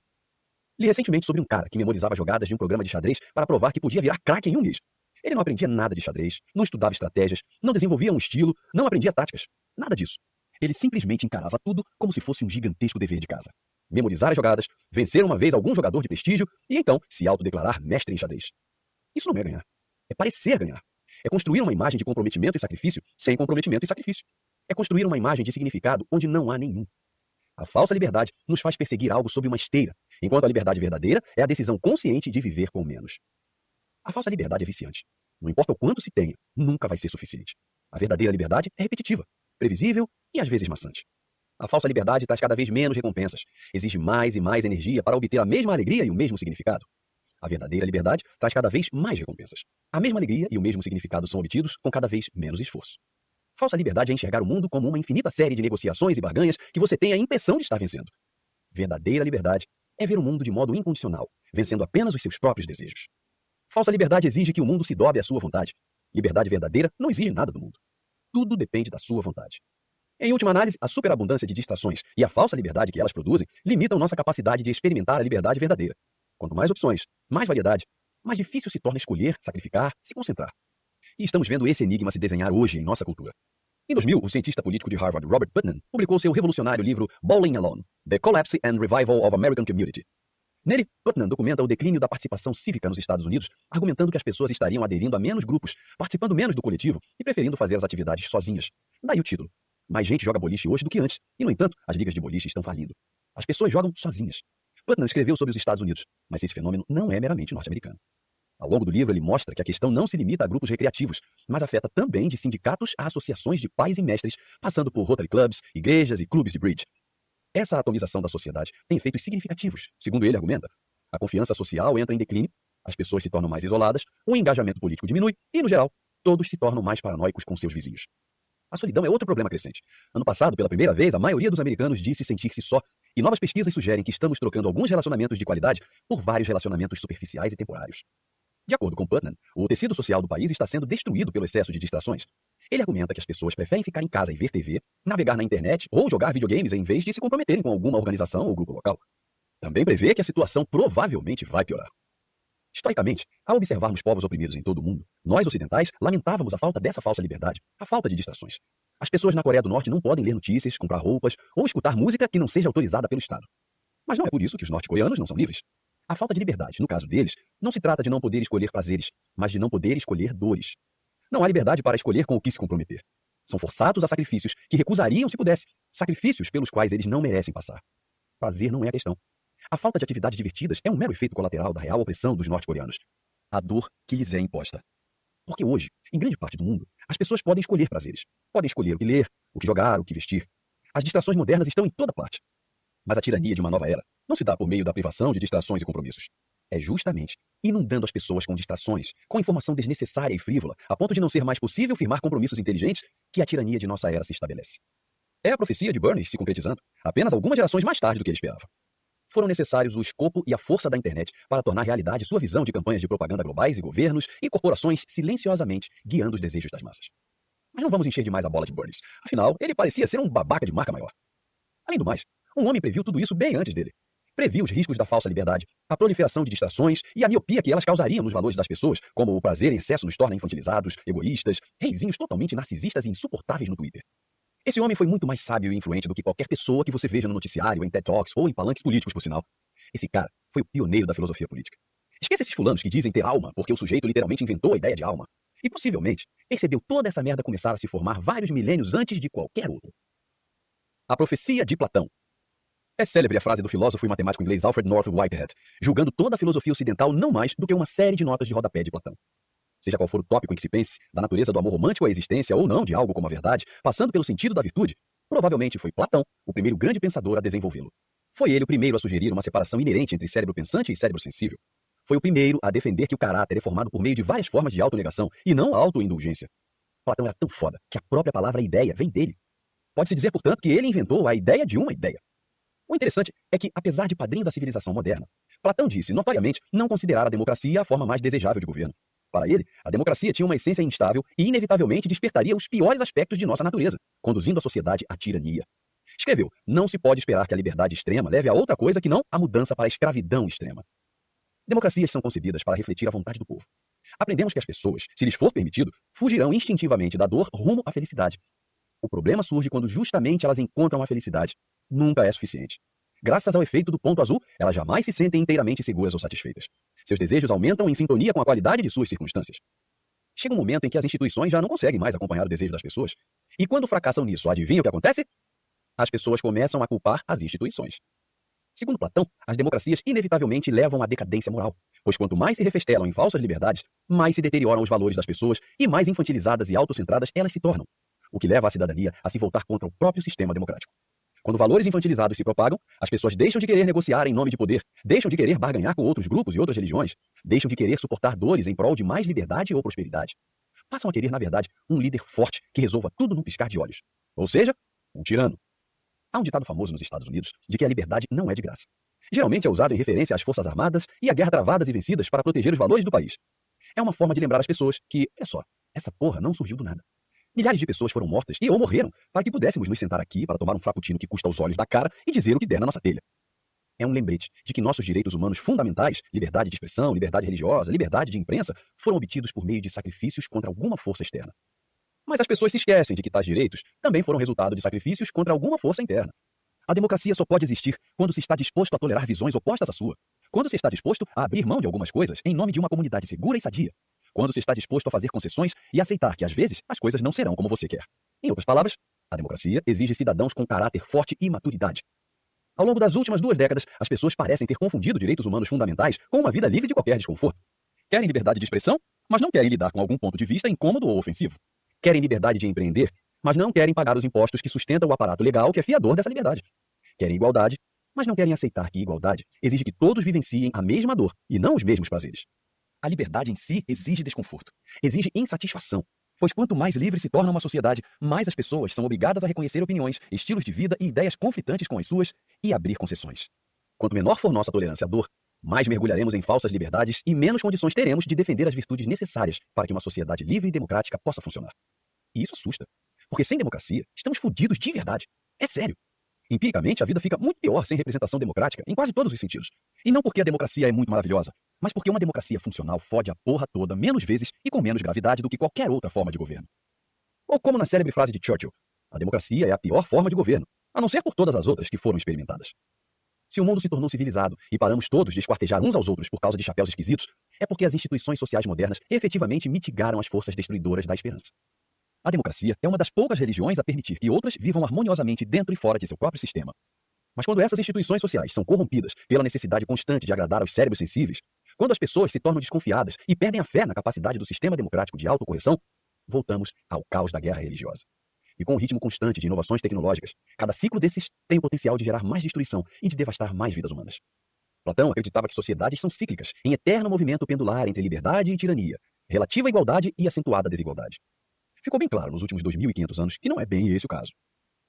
Li recentemente sobre um cara que memorizava jogadas de um programa de xadrez para provar que podia virar craque em um mês. Ele não aprendia nada de xadrez, não estudava estratégias, não desenvolvia um estilo, não aprendia táticas. Nada disso. Ele simplesmente encarava tudo como se fosse um gigantesco dever de casa. Memorizar as jogadas, vencer uma vez algum jogador de prestígio e então se autodeclarar mestre em xadrez. Isso não é ganhar. É parecer ganhar. É construir uma imagem de comprometimento e sacrifício sem comprometimento e sacrifício. É construir uma imagem de significado onde não há nenhum. A falsa liberdade nos faz perseguir algo sob uma esteira, enquanto a liberdade verdadeira é a decisão consciente de viver com menos. A falsa liberdade é viciante. Não importa o quanto se tenha, nunca vai ser suficiente. A verdadeira liberdade é repetitiva, previsível e às vezes maçante. A falsa liberdade traz cada vez menos recompensas, exige mais e mais energia para obter a mesma alegria e o mesmo significado. A verdadeira liberdade traz cada vez mais recompensas. A mesma alegria e o mesmo significado são obtidos com cada vez menos esforço. Falsa liberdade é enxergar o mundo como uma infinita série de negociações e barganhas que você tem a impressão de estar vencendo. Verdadeira liberdade é ver o mundo de modo incondicional, vencendo apenas os seus próprios desejos. Falsa liberdade exige que o mundo se dobre à sua vontade. Liberdade verdadeira não exige nada do mundo. Tudo depende da sua vontade. Em última análise, a superabundância de distrações e a falsa liberdade que elas produzem limitam nossa capacidade de experimentar a liberdade verdadeira. Quanto mais opções, mais variedade, mais difícil se torna escolher, sacrificar, se concentrar. E estamos vendo esse enigma se desenhar hoje em nossa cultura. Em 2000, o cientista político de Harvard Robert Putnam publicou seu revolucionário livro Bowling Alone: The Collapse and Revival of American Community. Nele, Putnam documenta o declínio da participação cívica nos Estados Unidos, argumentando que as pessoas estariam aderindo a menos grupos, participando menos do coletivo e preferindo fazer as atividades sozinhas. Daí o título. Mais gente joga boliche hoje do que antes, e no entanto, as ligas de boliche estão falindo. As pessoas jogam sozinhas. Putnam escreveu sobre os Estados Unidos, mas esse fenômeno não é meramente norte-americano. Ao longo do livro, ele mostra que a questão não se limita a grupos recreativos, mas afeta também de sindicatos a associações de pais e mestres, passando por Rotary Clubs, igrejas e clubes de bridge. Essa atomização da sociedade tem efeitos significativos, segundo ele argumenta. A confiança social entra em declínio, as pessoas se tornam mais isoladas, o engajamento político diminui e, no geral, todos se tornam mais paranoicos com seus vizinhos. A solidão é outro problema crescente. Ano passado, pela primeira vez, a maioria dos americanos disse sentir-se só, e novas pesquisas sugerem que estamos trocando alguns relacionamentos de qualidade por vários relacionamentos superficiais e temporários. De acordo com Putnam, o tecido social do país está sendo destruído pelo excesso de distrações. Ele argumenta que as pessoas preferem ficar em casa e ver TV, navegar na internet ou jogar videogames em vez de se comprometerem com alguma organização ou grupo local. Também prevê que a situação provavelmente vai piorar. Historicamente, ao observarmos povos oprimidos em todo o mundo, nós ocidentais lamentávamos a falta dessa falsa liberdade, a falta de distrações. As pessoas na Coreia do Norte não podem ler notícias, comprar roupas ou escutar música que não seja autorizada pelo Estado. Mas não é por isso que os norte-coreanos não são livres. A falta de liberdade, no caso deles, não se trata de não poder escolher prazeres, mas de não poder escolher dores. Não há liberdade para escolher com o que se comprometer. São forçados a sacrifícios que recusariam se pudesse, sacrifícios pelos quais eles não merecem passar. Prazer não é a questão. A falta de atividades divertidas é um mero efeito colateral da real opressão dos norte-coreanos. A dor que lhes é imposta. Porque hoje, em grande parte do mundo, as pessoas podem escolher prazeres. Podem escolher o que ler, o que jogar, o que vestir. As distrações modernas estão em toda parte. Mas a tirania de uma nova era não se dá por meio da privação de distrações e compromissos. É justamente inundando as pessoas com distrações, com informação desnecessária e frívola, a ponto de não ser mais possível firmar compromissos inteligentes, que a tirania de nossa era se estabelece. É a profecia de Burns se concretizando, apenas algumas gerações mais tarde do que ele esperava. foram necessários o escopo e a força da internet para tornar realidade sua visão de campanhas de propaganda globais e governos e corporações silenciosamente guiando os desejos das massas. Mas não vamos encher demais a bola de Burns. Afinal, ele parecia ser um babaca de marca maior. Além do mais, um homem previu tudo isso bem antes dele. Previu os riscos da falsa liberdade, a proliferação de distrações e a miopia que elas causariam nos valores das pessoas, como o prazer em excesso nos torna infantilizados, egoístas, reizinhos totalmente narcisistas e insuportáveis no Twitter. Esse homem foi muito mais sábio e influente do que qualquer pessoa que você veja no noticiário, em TED Talks ou em palanques políticos, por sinal. Esse cara foi o pioneiro da filosofia política. Esqueça esses fulanos que dizem ter alma, porque o sujeito literalmente inventou a ideia de alma. E possivelmente percebeu toda essa merda começar a se formar vários milênios antes de qualquer outro. A profecia de Platão. É célebre a frase do filósofo e matemático inglês Alfred North Whitehead, julgando toda a filosofia ocidental não mais do que uma série de notas de rodapé de Platão. Seja qual for o tópico em que se pense, da natureza do amor romântico à existência ou não de algo como a verdade, passando pelo sentido da virtude, provavelmente foi Platão o primeiro grande pensador a desenvolvê-lo. Foi ele o primeiro a sugerir uma separação inerente entre cérebro pensante e cérebro sensível. Foi o primeiro a defender que o caráter é formado por meio de várias formas de autonegação e não autoindulgência. Platão era tão foda que a própria palavra ideia vem dele. Pode-se dizer, portanto, que ele inventou a ideia de uma ideia. O interessante é que, apesar de padrinho da civilização moderna, Platão disse, notoriamente, não considerar a democracia a forma mais desejável de governo. Para ele, a democracia tinha uma essência instável e inevitavelmente despertaria os piores aspectos de nossa natureza, conduzindo a sociedade à tirania. Escreveu: Não se pode esperar que a liberdade extrema leve a outra coisa que não a mudança para a escravidão extrema. Democracias são concebidas para refletir a vontade do povo. Aprendemos que as pessoas, se lhes for permitido, fugirão instintivamente da dor rumo à felicidade. O problema surge quando justamente elas encontram a felicidade. Nunca é suficiente. Graças ao efeito do ponto azul, elas jamais se sentem inteiramente seguras ou satisfeitas. Seus desejos aumentam em sintonia com a qualidade de suas circunstâncias. Chega um momento em que as instituições já não conseguem mais acompanhar o desejo das pessoas. E quando fracassam nisso, adivinha o que acontece? As pessoas começam a culpar as instituições. Segundo Platão, as democracias inevitavelmente levam à decadência moral, pois quanto mais se refestelam em falsas liberdades, mais se deterioram os valores das pessoas e mais infantilizadas e autocentradas elas se tornam, o que leva a cidadania a se voltar contra o próprio sistema democrático. Quando valores infantilizados se propagam, as pessoas deixam de querer negociar em nome de poder, deixam de querer barganhar com outros grupos e outras religiões, deixam de querer suportar dores em prol de mais liberdade ou prosperidade. Passam a querer, na verdade, um líder forte que resolva tudo num piscar de olhos. Ou seja, um tirano. Há um ditado famoso nos Estados Unidos de que a liberdade não é de graça. Geralmente é usado em referência às forças armadas e à guerra travadas e vencidas para proteger os valores do país. É uma forma de lembrar as pessoas que, é só, essa porra não surgiu do nada. Milhares de pessoas foram mortas e ou morreram para que pudéssemos nos sentar aqui para tomar um frappuccino que custa os olhos da cara e dizer o que der na nossa telha. É um lembrete de que nossos direitos humanos fundamentais, liberdade de expressão, liberdade religiosa, liberdade de imprensa, foram obtidos por meio de sacrifícios contra alguma força externa. Mas as pessoas se esquecem de que tais direitos também foram resultado de sacrifícios contra alguma força interna. A democracia só pode existir quando se está disposto a tolerar visões opostas à sua. Quando se está disposto a abrir mão de algumas coisas em nome de uma comunidade segura e sadia quando se está disposto a fazer concessões e aceitar que, às vezes, as coisas não serão como você quer. Em outras palavras, a democracia exige cidadãos com caráter forte e maturidade. Ao longo das últimas duas décadas, as pessoas parecem ter confundido direitos humanos fundamentais com uma vida livre de qualquer desconforto. Querem liberdade de expressão, mas não querem lidar com algum ponto de vista incômodo ou ofensivo. Querem liberdade de empreender, mas não querem pagar os impostos que sustentam o aparato legal que é fiador dessa liberdade. Querem igualdade, mas não querem aceitar que igualdade exige que todos vivenciem a mesma dor e não os mesmos prazeres. A liberdade em si exige desconforto, exige insatisfação. Pois quanto mais livre se torna uma sociedade, mais as pessoas são obrigadas a reconhecer opiniões, estilos de vida e ideias conflitantes com as suas e abrir concessões. Quanto menor for nossa tolerância à dor, mais mergulharemos em falsas liberdades e menos condições teremos de defender as virtudes necessárias para que uma sociedade livre e democrática possa funcionar. E isso assusta, porque sem democracia estamos fodidos de verdade. É sério. Empiricamente, a vida fica muito pior sem representação democrática, em quase todos os sentidos. E não porque a democracia é muito maravilhosa, mas porque uma democracia funcional fode a porra toda menos vezes e com menos gravidade do que qualquer outra forma de governo. Ou como na célebre frase de Churchill, a democracia é a pior forma de governo, a não ser por todas as outras que foram experimentadas. Se o mundo se tornou civilizado e paramos todos de esquartejar uns aos outros por causa de chapéus esquisitos, é porque as instituições sociais modernas efetivamente mitigaram as forças destruidoras da esperança. A democracia é uma das poucas religiões a permitir que outras vivam harmoniosamente dentro e fora de seu próprio sistema. Mas quando essas instituições sociais são corrompidas pela necessidade constante de agradar aos cérebros sensíveis, quando as pessoas se tornam desconfiadas e perdem a fé na capacidade do sistema democrático de autocorreção, voltamos ao caos da guerra religiosa. E com um ritmo constante de inovações tecnológicas, cada ciclo desses tem o potencial de gerar mais destruição e de devastar mais vidas humanas. Platão acreditava que sociedades são cíclicas, em eterno movimento pendular entre liberdade e tirania, relativa igualdade e acentuada desigualdade. Ficou bem claro nos últimos 2.500 anos que não é bem esse o caso.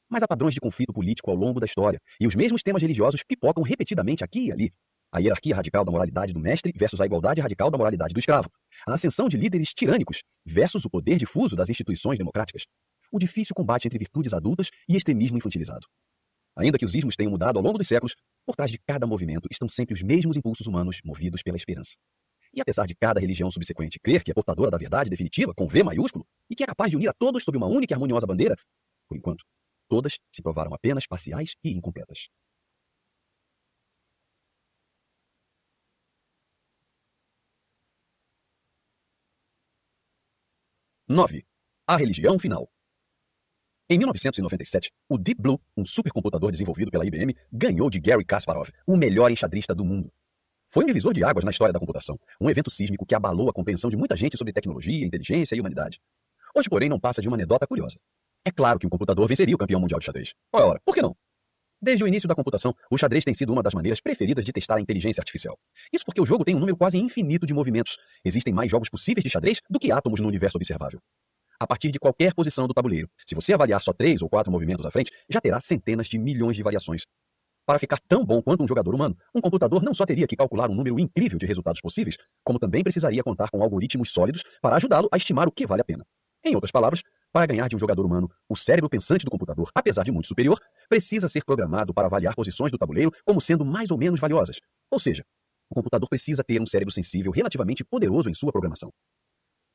Mas há padrões de conflito político ao longo da história, e os mesmos temas religiosos pipocam repetidamente aqui e ali. A hierarquia radical da moralidade do mestre versus a igualdade radical da moralidade do escravo. A ascensão de líderes tirânicos versus o poder difuso das instituições democráticas. O difícil combate entre virtudes adultas e extremismo infantilizado. Ainda que os ismos tenham mudado ao longo dos séculos, por trás de cada movimento estão sempre os mesmos impulsos humanos movidos pela esperança. E apesar de cada religião subsequente crer que é portadora da verdade definitiva, com V maiúsculo, e que é capaz de unir a todos sob uma única e harmoniosa bandeira, por enquanto, todas se provaram apenas parciais e incompletas. 9. A religião final. Em 1997, o Deep Blue, um supercomputador desenvolvido pela IBM, ganhou de Gary Kasparov, o melhor enxadrista do mundo. Foi um divisor de águas na história da computação, um evento sísmico que abalou a compreensão de muita gente sobre tecnologia, inteligência e humanidade. Hoje, porém, não passa de uma anedota curiosa. É claro que um computador venceria o campeão mundial de xadrez. Ora, por que não? Desde o início da computação, o xadrez tem sido uma das maneiras preferidas de testar a inteligência artificial. Isso porque o jogo tem um número quase infinito de movimentos. Existem mais jogos possíveis de xadrez do que átomos no universo observável. A partir de qualquer posição do tabuleiro, se você avaliar só três ou quatro movimentos à frente, já terá centenas de milhões de variações. Para ficar tão bom quanto um jogador humano, um computador não só teria que calcular um número incrível de resultados possíveis, como também precisaria contar com algoritmos sólidos para ajudá-lo a estimar o que vale a pena. Em outras palavras, para ganhar de um jogador humano, o cérebro pensante do computador, apesar de muito superior, precisa ser programado para avaliar posições do tabuleiro como sendo mais ou menos valiosas. Ou seja, o computador precisa ter um cérebro sensível relativamente poderoso em sua programação.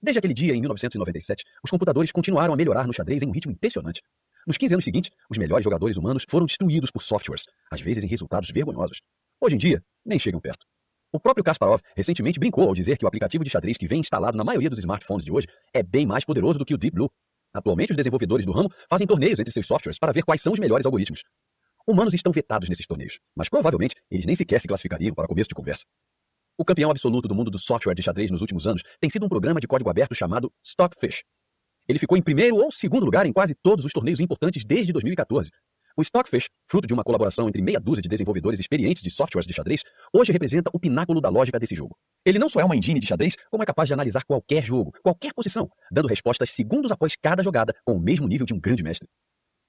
Desde aquele dia, em 1997, os computadores continuaram a melhorar no xadrez em um ritmo impressionante. Nos 15 anos seguintes, os melhores jogadores humanos foram destruídos por softwares, às vezes em resultados vergonhosos. Hoje em dia, nem chegam perto. O próprio Kasparov recentemente brincou ao dizer que o aplicativo de xadrez que vem instalado na maioria dos smartphones de hoje é bem mais poderoso do que o Deep Blue. Atualmente, os desenvolvedores do ramo fazem torneios entre seus softwares para ver quais são os melhores algoritmos. Humanos estão vetados nesses torneios, mas provavelmente eles nem sequer se classificariam para começo de conversa. O campeão absoluto do mundo do software de xadrez nos últimos anos tem sido um programa de código aberto chamado Stockfish. Ele ficou em primeiro ou segundo lugar em quase todos os torneios importantes desde 2014, o Stockfish, fruto de uma colaboração entre meia dúzia de desenvolvedores experientes de softwares de xadrez, hoje representa o pináculo da lógica desse jogo. Ele não só é uma engine de xadrez, como é capaz de analisar qualquer jogo, qualquer posição, dando respostas segundos após cada jogada, com o mesmo nível de um grande mestre.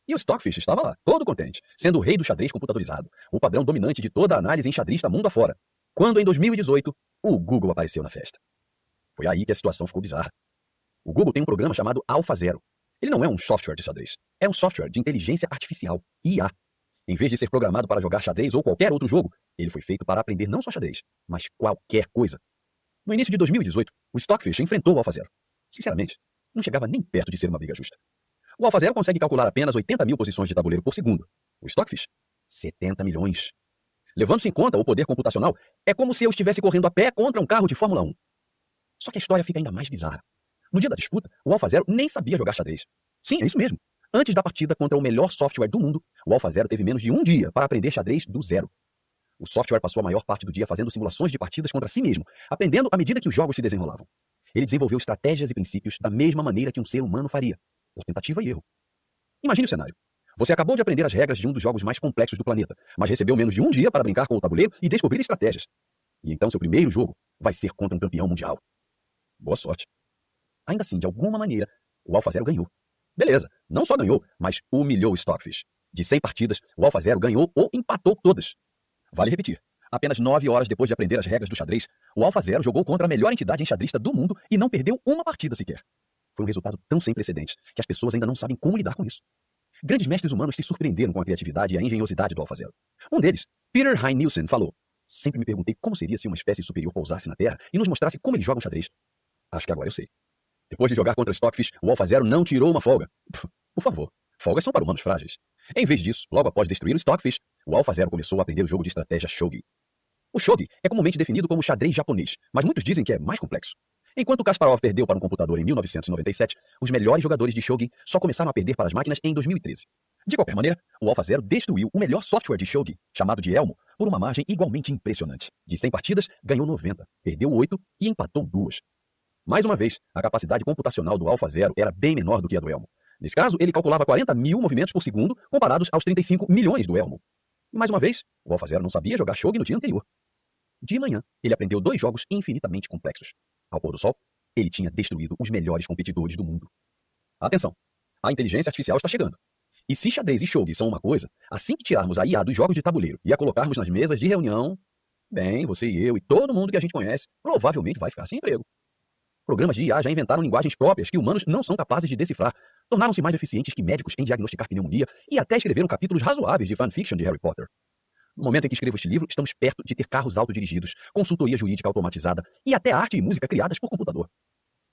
E o Stockfish estava lá, todo contente, sendo o rei do xadrez computadorizado, o padrão dominante de toda a análise em xadrista mundo afora. Quando, em 2018, o Google apareceu na festa. Foi aí que a situação ficou bizarra. O Google tem um programa chamado AlphaZero, ele não é um software de xadrez. É um software de inteligência artificial, IA. Em vez de ser programado para jogar xadrez ou qualquer outro jogo, ele foi feito para aprender não só xadrez, mas qualquer coisa. No início de 2018, o Stockfish enfrentou o AlphaZero. Sinceramente, não chegava nem perto de ser uma briga justa. O AlphaZero consegue calcular apenas 80 mil posições de tabuleiro por segundo. O Stockfish, 70 milhões. Levando-se em conta o poder computacional, é como se eu estivesse correndo a pé contra um carro de Fórmula 1. Só que a história fica ainda mais bizarra. No dia da disputa, o AlphaZero nem sabia jogar xadrez. Sim, é isso mesmo. Antes da partida contra o melhor software do mundo, o AlphaZero teve menos de um dia para aprender xadrez do zero. O software passou a maior parte do dia fazendo simulações de partidas contra si mesmo, aprendendo à medida que os jogos se desenrolavam. Ele desenvolveu estratégias e princípios da mesma maneira que um ser humano faria, por tentativa e erro. Imagine o cenário. Você acabou de aprender as regras de um dos jogos mais complexos do planeta, mas recebeu menos de um dia para brincar com o tabuleiro e descobrir estratégias. E então seu primeiro jogo vai ser contra um campeão mundial. Boa sorte. Ainda assim, de alguma maneira, o AlphaZero ganhou. Beleza, não só ganhou, mas humilhou o Stockfish. De 100 partidas, o AlphaZero ganhou ou empatou todas. Vale repetir. Apenas nove horas depois de aprender as regras do xadrez, o AlphaZero jogou contra a melhor entidade enxadrista do mundo e não perdeu uma partida sequer. Foi um resultado tão sem precedentes que as pessoas ainda não sabem como lidar com isso. Grandes mestres humanos se surpreenderam com a criatividade e a engenhosidade do AlphaZero. Um deles, Peter Hein Nielsen, falou: Sempre me perguntei como seria se uma espécie superior pousasse na Terra e nos mostrasse como eles jogam xadrez. Acho que agora eu sei. Depois de jogar contra Stockfish, o Alpha Zero não tirou uma folga. Por favor, folgas são para humanos frágeis. Em vez disso, logo após destruir o Stockfish, o Alpha Zero começou a aprender o jogo de estratégia Shogi. O Shogi é comumente definido como xadrez japonês, mas muitos dizem que é mais complexo. Enquanto Kasparov perdeu para um computador em 1997, os melhores jogadores de Shogi só começaram a perder para as máquinas em 2013. De qualquer maneira, o AlphaZero destruiu o melhor software de Shogi, chamado de Elmo, por uma margem igualmente impressionante. De 100 partidas, ganhou 90, perdeu 8 e empatou 2. Mais uma vez, a capacidade computacional do AlphaZero era bem menor do que a do Elmo. Nesse caso, ele calculava 40 mil movimentos por segundo, comparados aos 35 milhões do Elmo. Mais uma vez, o AlphaZero não sabia jogar Shogi no dia anterior. De manhã, ele aprendeu dois jogos infinitamente complexos. Ao pôr do sol, ele tinha destruído os melhores competidores do mundo. Atenção! A inteligência artificial está chegando. E se xadrez e shogi são uma coisa, assim que tirarmos a IA dos jogos de tabuleiro e a colocarmos nas mesas de reunião, bem, você e eu e todo mundo que a gente conhece provavelmente vai ficar sem emprego. Programas de IA já inventaram linguagens próprias que humanos não são capazes de decifrar, tornaram-se mais eficientes que médicos em diagnosticar pneumonia e até escreveram capítulos razoáveis de fanfiction de Harry Potter. No momento em que escrevo este livro, estamos perto de ter carros autodirigidos, consultoria jurídica automatizada e até arte e música criadas por computador.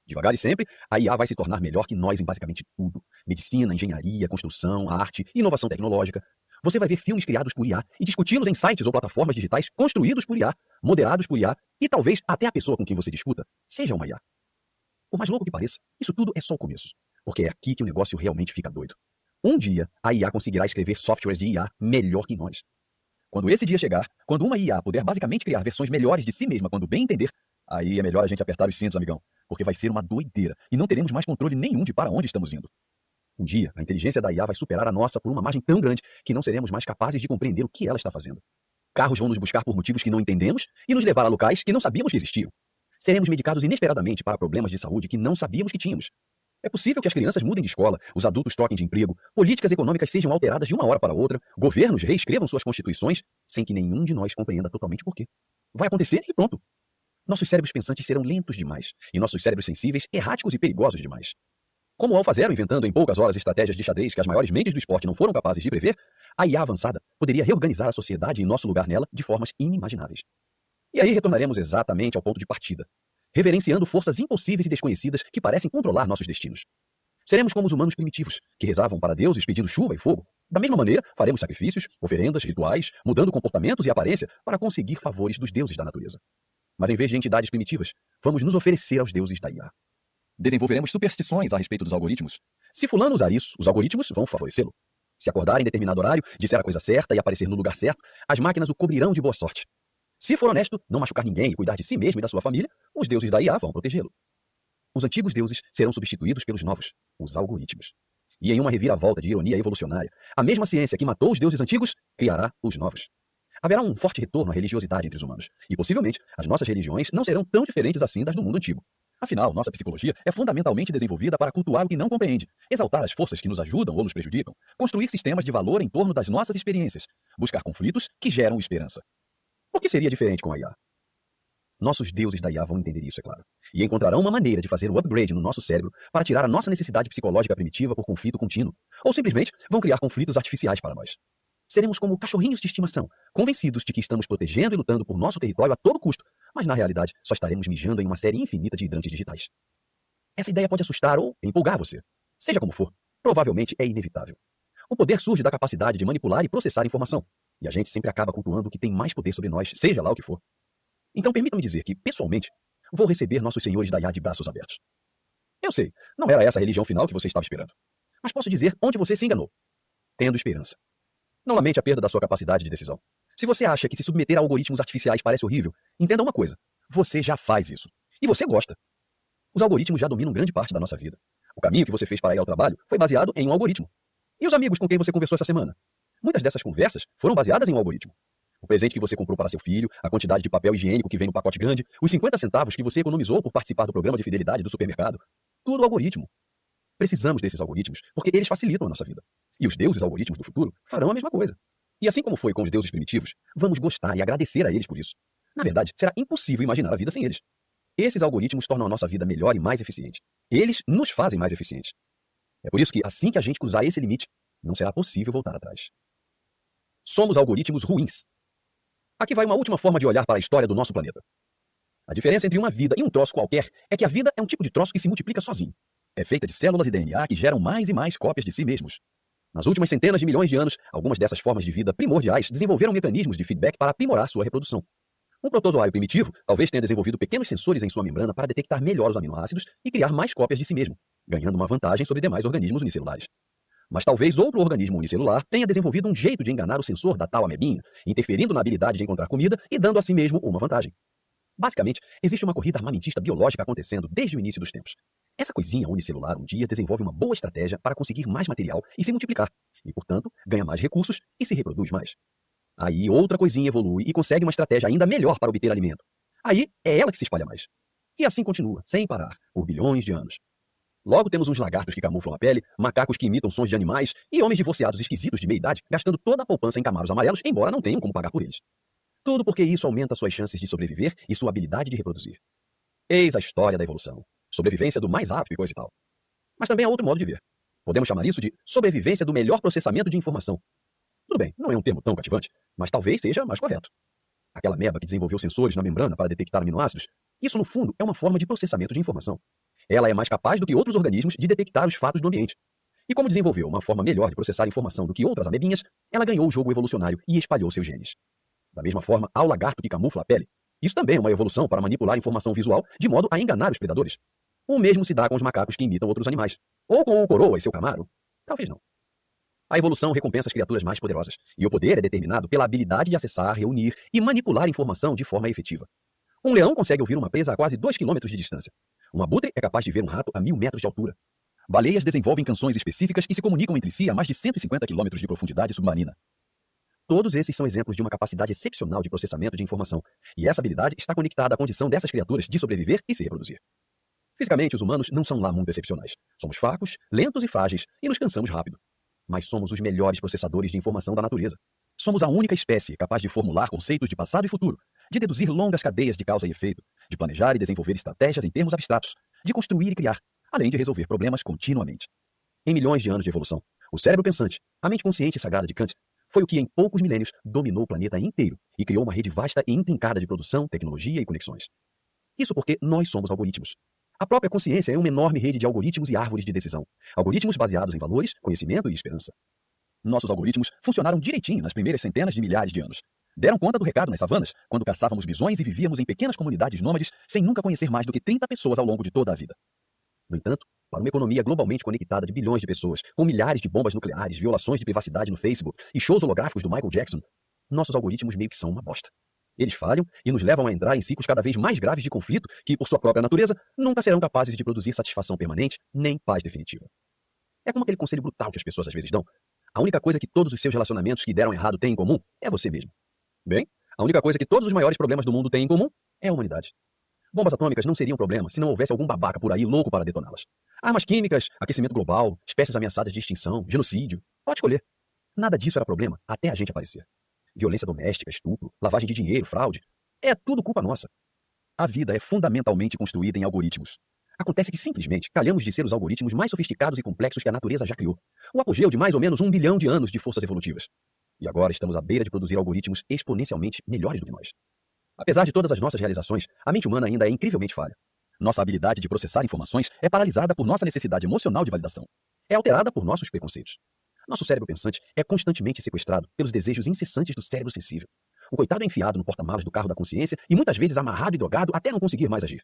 Devagar e sempre, a IA vai se tornar melhor que nós em basicamente tudo: medicina, engenharia, construção, arte, inovação tecnológica. Você vai ver filmes criados por IA e discuti-los em sites ou plataformas digitais construídos por IA, moderados por IA, e talvez até a pessoa com quem você discuta seja uma IA. Por mais louco que pareça, isso tudo é só o começo, porque é aqui que o negócio realmente fica doido. Um dia, a IA conseguirá escrever softwares de IA melhor que nós. Quando esse dia chegar, quando uma IA puder basicamente criar versões melhores de si mesma quando bem entender, aí é melhor a gente apertar os cintos, amigão, porque vai ser uma doideira e não teremos mais controle nenhum de para onde estamos indo. Um dia, a inteligência da IA vai superar a nossa por uma margem tão grande que não seremos mais capazes de compreender o que ela está fazendo. Carros vão nos buscar por motivos que não entendemos e nos levar a locais que não sabíamos que existiam. Seremos medicados inesperadamente para problemas de saúde que não sabíamos que tínhamos. É possível que as crianças mudem de escola, os adultos troquem de emprego, políticas econômicas sejam alteradas de uma hora para outra, governos reescrevam suas constituições, sem que nenhum de nós compreenda totalmente por quê. Vai acontecer e pronto. Nossos cérebros pensantes serão lentos demais, e nossos cérebros sensíveis erráticos e perigosos demais. Como o AlphaZero inventando em poucas horas estratégias de xadrez que as maiores mentes do esporte não foram capazes de prever, a IA avançada poderia reorganizar a sociedade e nosso lugar nela de formas inimagináveis. E aí retornaremos exatamente ao ponto de partida, reverenciando forças impossíveis e desconhecidas que parecem controlar nossos destinos. Seremos como os humanos primitivos, que rezavam para deuses pedindo chuva e fogo. Da mesma maneira, faremos sacrifícios, oferendas, rituais, mudando comportamentos e aparência para conseguir favores dos deuses da natureza. Mas em vez de entidades primitivas, vamos nos oferecer aos deuses da IA. Desenvolveremos superstições a respeito dos algoritmos. Se fulano usar isso, os algoritmos vão favorecê-lo. Se acordar em determinado horário, disser a coisa certa e aparecer no lugar certo, as máquinas o cobrirão de boa sorte. Se for honesto, não machucar ninguém e cuidar de si mesmo e da sua família, os deuses da IA vão protegê-lo. Os antigos deuses serão substituídos pelos novos, os algoritmos. E em uma reviravolta de ironia evolucionária, a mesma ciência que matou os deuses antigos criará os novos. Haverá um forte retorno à religiosidade entre os humanos, e possivelmente as nossas religiões não serão tão diferentes assim das do mundo antigo. Afinal, nossa psicologia é fundamentalmente desenvolvida para cultuar o que não compreende, exaltar as forças que nos ajudam ou nos prejudicam, construir sistemas de valor em torno das nossas experiências, buscar conflitos que geram esperança. Por que seria diferente com a IA? Nossos deuses da IA vão entender isso, é claro, e encontrarão uma maneira de fazer o upgrade no nosso cérebro para tirar a nossa necessidade psicológica primitiva por conflito contínuo, ou simplesmente vão criar conflitos artificiais para nós. Seremos como cachorrinhos de estimação, convencidos de que estamos protegendo e lutando por nosso território a todo custo, mas na realidade só estaremos mijando em uma série infinita de hidrantes digitais. Essa ideia pode assustar ou empolgar você. Seja como for, provavelmente é inevitável. O poder surge da capacidade de manipular e processar informação, e a gente sempre acaba cultuando o que tem mais poder sobre nós, seja lá o que for. Então permita-me dizer que, pessoalmente, vou receber nossos senhores da IA de braços abertos. Eu sei, não era essa a religião final que você estava esperando. Mas posso dizer onde você se enganou. Tendo esperança. Não lamente a perda da sua capacidade de decisão. Se você acha que se submeter a algoritmos artificiais parece horrível, entenda uma coisa. Você já faz isso. E você gosta. Os algoritmos já dominam grande parte da nossa vida. O caminho que você fez para ir ao trabalho foi baseado em um algoritmo. E os amigos com quem você conversou essa semana? Muitas dessas conversas foram baseadas em um algoritmo. O presente que você comprou para seu filho, a quantidade de papel higiênico que vem no pacote grande, os 50 centavos que você economizou por participar do programa de fidelidade do supermercado. Tudo algoritmo. Precisamos desses algoritmos porque eles facilitam a nossa vida. E os deuses algoritmos do futuro farão a mesma coisa. E assim como foi com os deuses primitivos, vamos gostar e agradecer a eles por isso. Na verdade, será impossível imaginar a vida sem eles. Esses algoritmos tornam a nossa vida melhor e mais eficiente. Eles nos fazem mais eficientes. É por isso que, assim que a gente cruzar esse limite, não será possível voltar atrás. Somos algoritmos ruins. Aqui vai uma última forma de olhar para a história do nosso planeta. A diferença entre uma vida e um troço qualquer é que a vida é um tipo de troço que se multiplica sozinho. É feita de células e DNA que geram mais e mais cópias de si mesmos. Nas últimas centenas de milhões de anos, algumas dessas formas de vida primordiais desenvolveram mecanismos de feedback para aprimorar sua reprodução. Um protozoário primitivo talvez tenha desenvolvido pequenos sensores em sua membrana para detectar melhor os aminoácidos e criar mais cópias de si mesmo, ganhando uma vantagem sobre demais organismos unicelulares. Mas talvez outro organismo unicelular tenha desenvolvido um jeito de enganar o sensor da tal amebinha, interferindo na habilidade de encontrar comida e dando a si mesmo uma vantagem. Basicamente, existe uma corrida armamentista biológica acontecendo desde o início dos tempos. Essa coisinha unicelular um dia desenvolve uma boa estratégia para conseguir mais material e se multiplicar, e, portanto, ganha mais recursos e se reproduz mais. Aí outra coisinha evolui e consegue uma estratégia ainda melhor para obter alimento. Aí é ela que se espalha mais. E assim continua, sem parar, por bilhões de anos. Logo temos uns lagartos que camuflam a pele, macacos que imitam sons de animais e homens divorciados esquisitos de meia idade gastando toda a poupança em camaros amarelos, embora não tenham como pagar por eles. Tudo porque isso aumenta suas chances de sobreviver e sua habilidade de reproduzir. Eis a história da evolução. Sobrevivência do mais apto e coisa e tal. Mas também há outro modo de ver. Podemos chamar isso de sobrevivência do melhor processamento de informação. Tudo bem, não é um termo tão cativante, mas talvez seja mais correto. Aquela meba que desenvolveu sensores na membrana para detectar aminoácidos, isso no fundo é uma forma de processamento de informação. Ela é mais capaz do que outros organismos de detectar os fatos do ambiente. E como desenvolveu uma forma melhor de processar informação do que outras amebinhas, ela ganhou o jogo evolucionário e espalhou seus genes. Da mesma forma, ao lagarto que camufla a pele, isso também é uma evolução para manipular informação visual de modo a enganar os predadores. O mesmo se dá com os macacos que imitam outros animais. Ou com o coroa e seu camaro. Talvez não. A evolução recompensa as criaturas mais poderosas, e o poder é determinado pela habilidade de acessar, reunir e manipular informação de forma efetiva. Um leão consegue ouvir uma presa a quase 2 km de distância. Um abutre é capaz de ver um rato a mil metros de altura. Baleias desenvolvem canções específicas e se comunicam entre si a mais de 150 km de profundidade submarina. Todos esses são exemplos de uma capacidade excepcional de processamento de informação, e essa habilidade está conectada à condição dessas criaturas de sobreviver e se reproduzir. Fisicamente, os humanos não são lá muito excepcionais. Somos fracos, lentos e frágeis, e nos cansamos rápido. Mas somos os melhores processadores de informação da natureza. Somos a única espécie capaz de formular conceitos de passado e futuro, de deduzir longas cadeias de causa e efeito, de planejar e desenvolver estratégias em termos abstratos, de construir e criar, além de resolver problemas continuamente. Em milhões de anos de evolução, o cérebro pensante, a mente consciente e sagrada de Kant, foi o que em poucos milênios dominou o planeta inteiro e criou uma rede vasta e intrincada de produção, tecnologia e conexões. Isso porque nós somos algoritmos. A própria consciência é uma enorme rede de algoritmos e árvores de decisão. Algoritmos baseados em valores, conhecimento e esperança. Nossos algoritmos funcionaram direitinho nas primeiras centenas de milhares de anos, Deram conta do recado nas savanas, quando caçávamos bisões e vivíamos em pequenas comunidades nômades sem nunca conhecer mais do que 30 pessoas ao longo de toda a vida. No entanto, para uma economia globalmente conectada de bilhões de pessoas, com milhares de bombas nucleares, violações de privacidade no Facebook e shows holográficos do Michael Jackson, nossos algoritmos meio que são uma bosta. Eles falham e nos levam a entrar em ciclos cada vez mais graves de conflito que, por sua própria natureza, nunca serão capazes de produzir satisfação permanente nem paz definitiva. É como aquele conselho brutal que as pessoas às vezes dão. A única coisa que todos os seus relacionamentos que deram errado têm em comum é você mesmo. Bem, a única coisa que todos os maiores problemas do mundo têm em comum é a humanidade. Bombas atômicas não seriam problema se não houvesse algum babaca por aí louco para detoná-las. Armas químicas, aquecimento global, espécies ameaçadas de extinção, genocídio. Pode escolher. Nada disso era problema até a gente aparecer. Violência doméstica, estupro, lavagem de dinheiro, fraude. É tudo culpa nossa. A vida é fundamentalmente construída em algoritmos. Acontece que simplesmente calhamos de ser os algoritmos mais sofisticados e complexos que a natureza já criou. O apogeu de mais ou menos um bilhão de anos de forças evolutivas. E agora estamos à beira de produzir algoritmos exponencialmente melhores do que nós. Apesar de todas as nossas realizações, a mente humana ainda é incrivelmente falha. Nossa habilidade de processar informações é paralisada por nossa necessidade emocional de validação. É alterada por nossos preconceitos. Nosso cérebro pensante é constantemente sequestrado pelos desejos incessantes do cérebro sensível. O coitado é enfiado no porta-malas do carro da consciência e muitas vezes amarrado e drogado até não conseguir mais agir.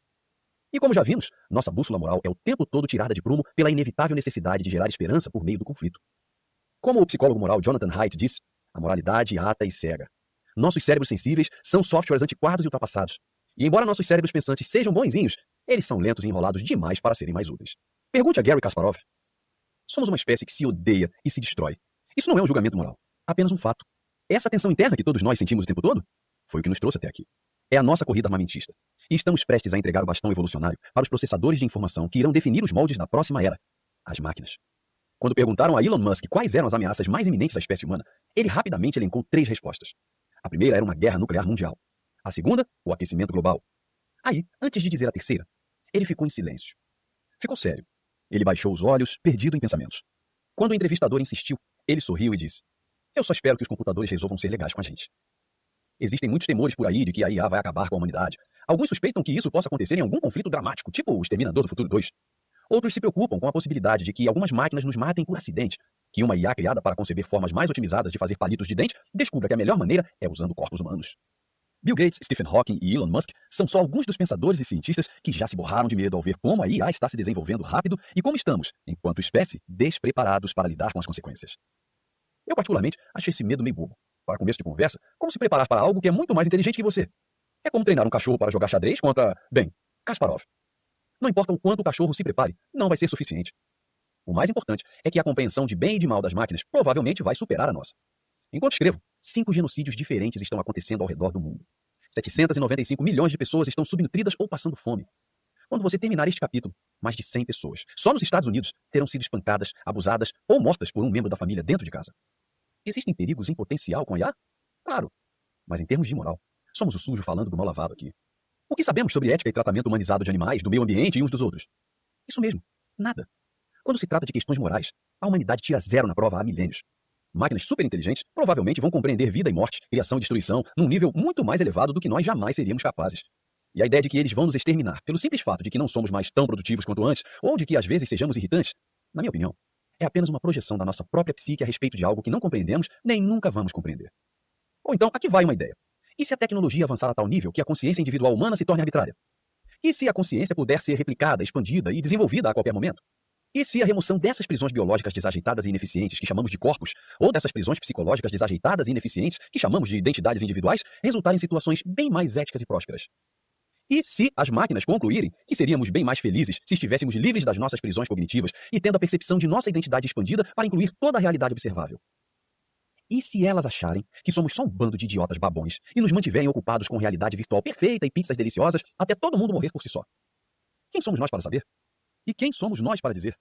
E como já vimos, nossa bússola moral é o tempo todo tirada de prumo pela inevitável necessidade de gerar esperança por meio do conflito. Como o psicólogo moral Jonathan Haidt diz, a moralidade ata e cega. Nossos cérebros sensíveis são softwares antiquados e ultrapassados. E embora nossos cérebros pensantes sejam bonzinhos, eles são lentos e enrolados demais para serem mais úteis. Pergunte a Gary Kasparov. Somos uma espécie que se odeia e se destrói. Isso não é um julgamento moral, apenas um fato. Essa tensão interna que todos nós sentimos o tempo todo foi o que nos trouxe até aqui. É a nossa corrida armamentista. E estamos prestes a entregar o bastão evolucionário para os processadores de informação que irão definir os moldes da próxima era as máquinas. Quando perguntaram a Elon Musk quais eram as ameaças mais iminentes à espécie humana, ele rapidamente elencou três respostas. A primeira era uma guerra nuclear mundial. A segunda, o aquecimento global. Aí, antes de dizer a terceira, ele ficou em silêncio. Ficou sério. Ele baixou os olhos, perdido em pensamentos. Quando o entrevistador insistiu, ele sorriu e disse: Eu só espero que os computadores resolvam ser legais com a gente. Existem muitos temores por aí de que a IA vai acabar com a humanidade. Alguns suspeitam que isso possa acontecer em algum conflito dramático, tipo o Exterminador do Futuro 2. Outros se preocupam com a possibilidade de que algumas máquinas nos matem por acidente, que uma IA criada para conceber formas mais otimizadas de fazer palitos de dente descubra que a melhor maneira é usando corpos humanos. Bill Gates, Stephen Hawking e Elon Musk são só alguns dos pensadores e cientistas que já se borraram de medo ao ver como a IA está se desenvolvendo rápido e como estamos, enquanto espécie, despreparados para lidar com as consequências. Eu, particularmente, acho esse medo meio bobo. Para começo de conversa, como se preparar para algo que é muito mais inteligente que você? É como treinar um cachorro para jogar xadrez contra, bem, Kasparov. Não importa o quanto o cachorro se prepare, não vai ser suficiente. O mais importante é que a compreensão de bem e de mal das máquinas provavelmente vai superar a nossa. Enquanto escrevo, cinco genocídios diferentes estão acontecendo ao redor do mundo. 795 milhões de pessoas estão subnutridas ou passando fome. quando você terminar este capítulo, mais de 100 pessoas, só nos Estados Unidos, terão sido espancadas, abusadas ou mortas por um membro da família dentro de casa. Existem perigos em potencial com a IA? Claro. Mas em termos de moral, somos o sujo falando do mal lavado aqui. O que sabemos sobre ética e tratamento humanizado de animais, do meio ambiente e uns dos outros? Isso mesmo, nada. Quando se trata de questões morais, a humanidade tira zero na prova há milênios. Máquinas superinteligentes provavelmente vão compreender vida e morte, criação e destruição, num nível muito mais elevado do que nós jamais seríamos capazes. E a ideia de que eles vão nos exterminar pelo simples fato de que não somos mais tão produtivos quanto antes, ou de que às vezes sejamos irritantes, na minha opinião, é apenas uma projeção da nossa própria psique a respeito de algo que não compreendemos nem nunca vamos compreender. Ou então, aqui vai uma ideia. E se a tecnologia avançar a tal nível que a consciência individual humana se torne arbitrária? E se a consciência puder ser replicada, expandida e desenvolvida a qualquer momento? E se a remoção dessas prisões biológicas desajeitadas e ineficientes, que chamamos de corpos, ou dessas prisões psicológicas desajeitadas e ineficientes, que chamamos de identidades individuais, resultar em situações bem mais éticas e prósperas? E se as máquinas concluírem que seríamos bem mais felizes se estivéssemos livres das nossas prisões cognitivas e tendo a percepção de nossa identidade expandida para incluir toda a realidade observável? E se elas acharem que somos só um bando de idiotas babões e nos mantiverem ocupados com realidade virtual perfeita e pizzas deliciosas até todo mundo morrer por si só? Quem somos nós para saber? E quem somos nós para dizer?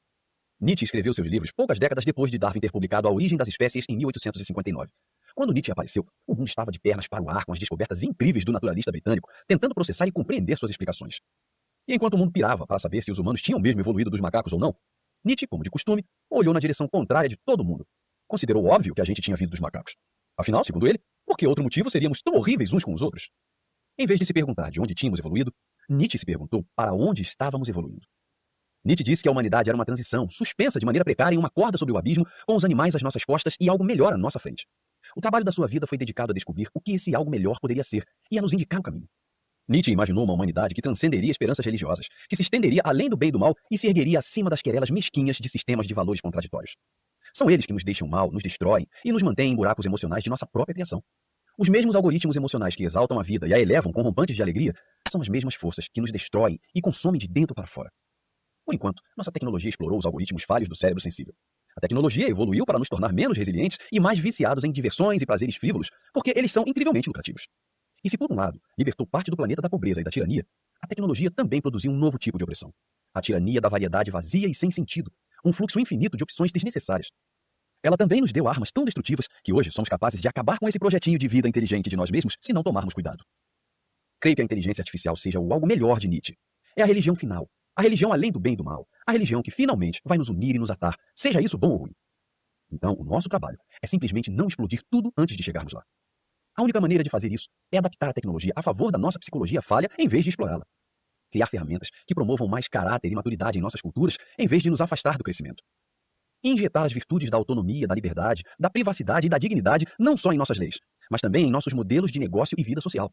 Nietzsche escreveu seus livros poucas décadas depois de Darwin ter publicado A Origem das Espécies em 1859. Quando Nietzsche apareceu, o mundo estava de pernas para o ar com as descobertas incríveis do naturalista britânico, tentando processar e compreender suas explicações. E enquanto o mundo pirava para saber se os humanos tinham mesmo evoluído dos macacos ou não, Nietzsche, como de costume, olhou na direção contrária de todo mundo. Considerou óbvio que a gente tinha vindo dos macacos. Afinal, segundo ele, por que outro motivo seríamos tão horríveis uns com os outros? Em vez de se perguntar de onde tínhamos evoluído, Nietzsche se perguntou para onde estávamos evoluindo. Nietzsche disse que a humanidade era uma transição, suspensa de maneira precária em uma corda sobre o abismo, com os animais às nossas costas e algo melhor à nossa frente. O trabalho da sua vida foi dedicado a descobrir o que esse algo melhor poderia ser e a nos indicar o caminho. Nietzsche imaginou uma humanidade que transcenderia esperanças religiosas, que se estenderia além do bem e do mal e se ergueria acima das querelas mesquinhas de sistemas de valores contraditórios. São eles que nos deixam mal, nos destroem e nos mantêm em buracos emocionais de nossa própria criação. Os mesmos algoritmos emocionais que exaltam a vida e a elevam com rompantes de alegria são as mesmas forças que nos destroem e consomem de dentro para fora. Por enquanto, nossa tecnologia explorou os algoritmos falhos do cérebro sensível. A tecnologia evoluiu para nos tornar menos resilientes e mais viciados em diversões e prazeres frívolos, porque eles são incrivelmente lucrativos. E se, por um lado, libertou parte do planeta da pobreza e da tirania, a tecnologia também produziu um novo tipo de opressão. A tirania da variedade vazia e sem sentido, um fluxo infinito de opções desnecessárias. Ela também nos deu armas tão destrutivas que hoje somos capazes de acabar com esse projetinho de vida inteligente de nós mesmos se não tomarmos cuidado. Creio que a inteligência artificial seja o algo melhor de Nietzsche. É a religião final, a religião além do bem e do mal. A religião que finalmente vai nos unir e nos atar, seja isso bom ou ruim. Então, o nosso trabalho é simplesmente não explodir tudo antes de chegarmos lá. A única maneira de fazer isso é adaptar a tecnologia a favor da nossa psicologia falha em vez de explorá-la. Criar ferramentas que promovam mais caráter e maturidade em nossas culturas em vez de nos afastar do crescimento. Injetar as virtudes da autonomia, da liberdade, da privacidade e da dignidade não só em nossas leis, mas também em nossos modelos de negócio e vida social.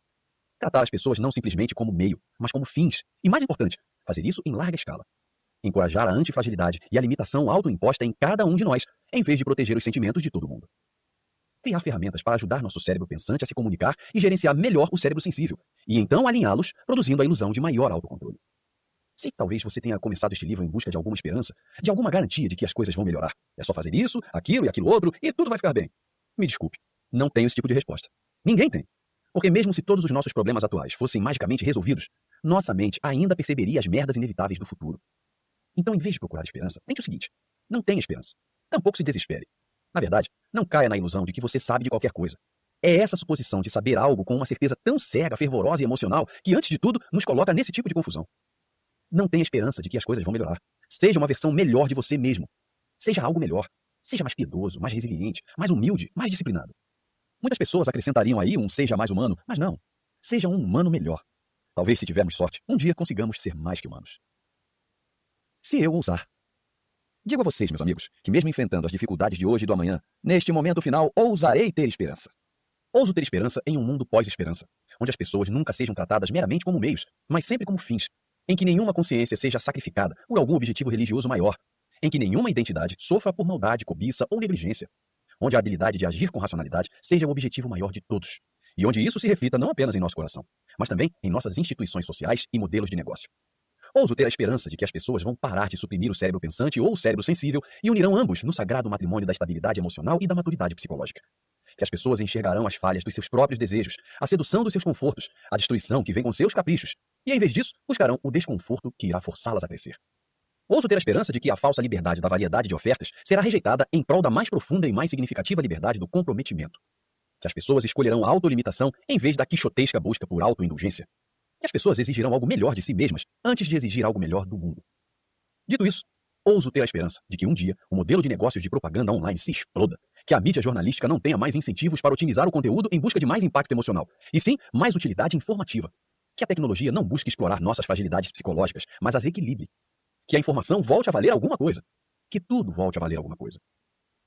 Tratar as pessoas não simplesmente como meio, mas como fins. E mais importante, fazer isso em larga escala. Encorajar a antifragilidade e a limitação autoimposta em cada um de nós, em vez de proteger os sentimentos de todo mundo. Criar ferramentas para ajudar nosso cérebro pensante a se comunicar e gerenciar melhor o cérebro sensível, e então alinhá-los, produzindo a ilusão de maior autocontrole. Sei que talvez você tenha começado este livro em busca de alguma esperança, de alguma garantia de que as coisas vão melhorar. É só fazer isso, aquilo e aquilo outro, e tudo vai ficar bem. Me desculpe, não tenho esse tipo de resposta. Ninguém tem. Porque mesmo se todos os nossos problemas atuais fossem magicamente resolvidos, nossa mente ainda perceberia as merdas inevitáveis do futuro. Então, em vez de procurar esperança, tente o seguinte: não tenha esperança. Tampouco se desespere. Na verdade, não caia na ilusão de que você sabe de qualquer coisa. É essa suposição de saber algo com uma certeza tão cega, fervorosa e emocional que, antes de tudo, nos coloca nesse tipo de confusão. Não tenha esperança de que as coisas vão melhorar. Seja uma versão melhor de você mesmo. Seja algo melhor. Seja mais piedoso, mais resiliente, mais humilde, mais disciplinado. Muitas pessoas acrescentariam aí um seja mais humano, mas não. Seja um humano melhor. Talvez, se tivermos sorte, um dia consigamos ser mais que humanos. Se eu ousar. Digo a vocês, meus amigos, que mesmo enfrentando as dificuldades de hoje e do amanhã, neste momento final, ousarei ter esperança. Ouso ter esperança em um mundo pós-esperança, onde as pessoas nunca sejam tratadas meramente como meios, mas sempre como fins, em que nenhuma consciência seja sacrificada por algum objetivo religioso maior, em que nenhuma identidade sofra por maldade, cobiça ou negligência, onde a habilidade de agir com racionalidade seja o objetivo maior de todos, e onde isso se reflita não apenas em nosso coração, mas também em nossas instituições sociais e modelos de negócio. Ouso ter a esperança de que as pessoas vão parar de suprimir o cérebro pensante ou o cérebro sensível e unirão ambos no sagrado matrimônio da estabilidade emocional e da maturidade psicológica. que as pessoas enxergarão as falhas dos seus próprios desejos, a sedução dos seus confortos, a destruição que vem com seus caprichos, e em vez disso, buscarão o desconforto que irá forçá-las a crescer. Ouso ter a esperança de que a falsa liberdade da variedade de ofertas será rejeitada em prol da mais profunda e mais significativa liberdade do comprometimento. Que as pessoas escolherão a autolimitação em vez da quixotesca busca por autoindulgência. Que as pessoas exigirão algo melhor de si mesmas antes de exigir algo melhor do mundo. Dito isso, ouso ter a esperança de que um dia o modelo de negócios de propaganda online se exploda, que a mídia jornalística não tenha mais incentivos para otimizar o conteúdo em busca de mais impacto emocional, e sim mais utilidade informativa. Que a tecnologia não busque explorar nossas fragilidades psicológicas, mas as equilibre. Que a informação volte a valer alguma coisa. Que tudo volte a valer alguma coisa.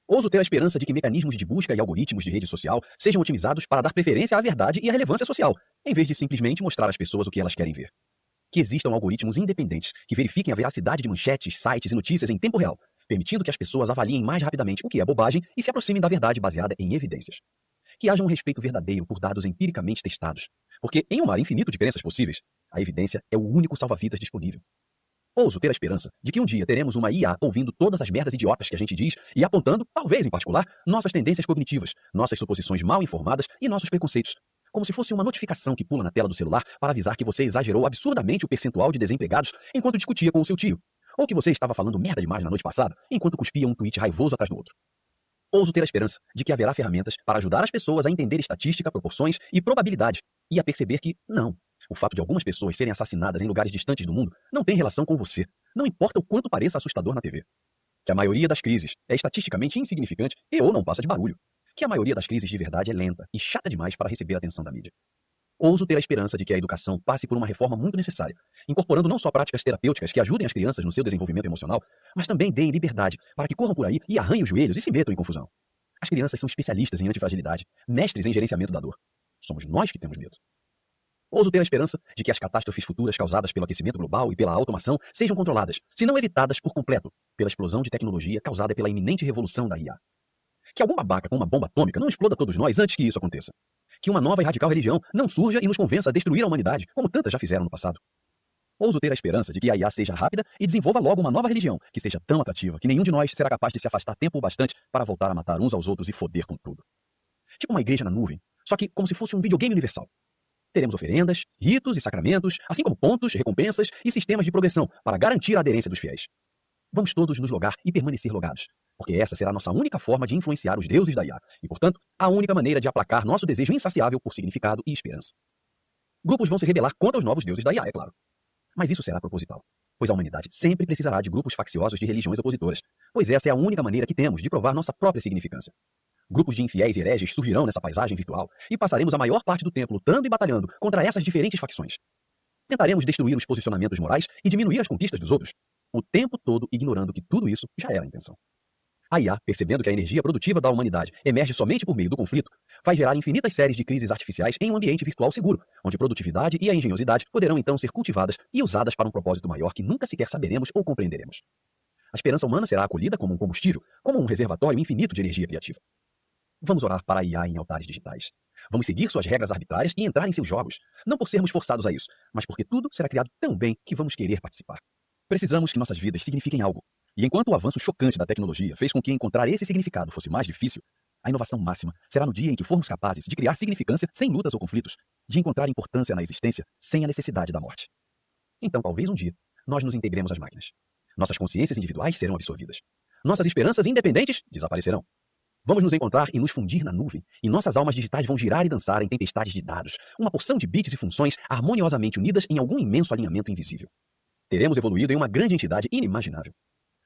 Ouso ter a esperança de que mecanismos de busca e algoritmos de rede social sejam otimizados para dar preferência à verdade e à relevância social, em vez de simplesmente mostrar às pessoas o que elas querem ver. Que existam algoritmos independentes que verifiquem a veracidade de manchetes, sites e notícias em tempo real, permitindo que as pessoas avaliem mais rapidamente o que é bobagem e se aproximem da verdade baseada em evidências. Que haja um respeito verdadeiro por dados empiricamente testados, porque em um mar infinito de crenças possíveis, a evidência é o único salva-vidas disponível. Ouso ter a esperança de que um dia teremos uma IA ouvindo todas as merdas idiotas que a gente diz e apontando, talvez em particular, nossas tendências cognitivas, nossas suposições mal informadas e nossos preconceitos. Como se fosse uma notificação que pula na tela do celular para avisar que você exagerou absurdamente o percentual de desempregados enquanto discutia com o seu tio, ou que você estava falando merda demais na noite passada, enquanto cuspia um tweet raivoso atrás do outro. Ouso ter a esperança de que haverá ferramentas para ajudar as pessoas a entender estatística, proporções e probabilidade, e a perceber que, não, o fato de algumas pessoas serem assassinadas em lugares distantes do mundo não tem relação com você, não importa o quanto pareça assustador na TV. Que a maioria das crises é estatisticamente insignificante e ou não passa de barulho. Que a maioria das crises de verdade é lenta e chata demais para receber a atenção da mídia. Ouso ter a esperança de que a educação passe por uma reforma muito necessária, incorporando não só práticas terapêuticas que ajudem as crianças no seu desenvolvimento emocional, mas também deem liberdade para que corram por aí e arranhem os joelhos e se metam em confusão. As crianças são especialistas em antifragilidade, mestres em gerenciamento da dor. Somos nós que temos medo. Ouso ter a esperança de que as catástrofes futuras causadas pelo aquecimento global e pela automação sejam controladas, se não evitadas por completo, pela explosão de tecnologia causada pela iminente revolução da IA. Que alguma babaca com uma bomba atômica não exploda todos nós antes que isso aconteça que uma nova e radical religião não surja e nos convença a destruir a humanidade, como tantas já fizeram no passado. Ouso ter a esperança de que a IA seja rápida e desenvolva logo uma nova religião que seja tão atrativa que nenhum de nós será capaz de se afastar tempo o bastante para voltar a matar uns aos outros e foder com tudo. Tipo uma igreja na nuvem, só que como se fosse um videogame universal. Teremos oferendas, ritos e sacramentos, assim como pontos, recompensas e sistemas de progressão para garantir a aderência dos fiéis. Vamos todos nos logar e permanecer logados, porque essa será a nossa única forma de influenciar os deuses da IA, e, portanto, a única maneira de aplacar nosso desejo insaciável por significado e esperança. Grupos vão se rebelar contra os novos deuses da IA, é claro. Mas isso será proposital, pois a humanidade sempre precisará de grupos facciosos de religiões opositoras, pois essa é a única maneira que temos de provar nossa própria significância. Grupos de infiéis e hereges surgirão nessa paisagem virtual e passaremos a maior parte do tempo lutando e batalhando contra essas diferentes facções. Tentaremos destruir os posicionamentos morais e diminuir as conquistas dos outros, o tempo todo ignorando que tudo isso já era a intenção. A IA, percebendo que a energia produtiva da humanidade emerge somente por meio do conflito, vai gerar infinitas séries de crises artificiais em um ambiente virtual seguro, onde produtividade e a engenhosidade poderão então ser cultivadas e usadas para um propósito maior que nunca sequer saberemos ou compreenderemos. A esperança humana será acolhida como um combustível, como um reservatório infinito de energia criativa. Vamos orar para a IA em altares digitais. Vamos seguir suas regras arbitrárias e entrar em seus jogos, não por sermos forçados a isso, mas porque tudo será criado tão bem que vamos querer participar. Precisamos que nossas vidas signifiquem algo, e enquanto o avanço chocante da tecnologia fez com que encontrar esse significado fosse mais difícil, a inovação máxima será no dia em que formos capazes de criar significância sem lutas ou conflitos, de encontrar importância na existência sem a necessidade da morte. Então, talvez um dia, nós nos integremos às máquinas. Nossas consciências individuais serão absorvidas. Nossas esperanças independentes desaparecerão. Vamos nos encontrar e nos fundir na nuvem, e nossas almas digitais vão girar e dançar em tempestades de dados, uma porção de bits e funções harmoniosamente unidas em algum imenso alinhamento invisível. Teremos evoluído em uma grande entidade inimaginável.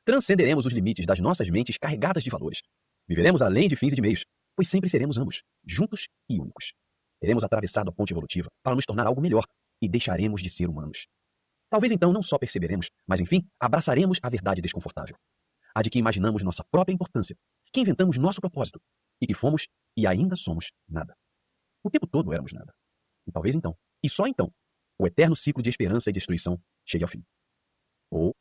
Transcenderemos os limites das nossas mentes carregadas de valores. Viveremos além de fins e de meios, pois sempre seremos ambos, juntos e únicos. Teremos atravessado a ponte evolutiva para nos tornar algo melhor e deixaremos de ser humanos. Talvez então não só perceberemos, mas enfim, abraçaremos a verdade desconfortável. A de que imaginamos nossa própria importância, que inventamos nosso propósito e que fomos e ainda somos nada. O tempo todo éramos nada. E talvez então, e só então, o eterno ciclo de esperança e destruição chegue ao fim. Ou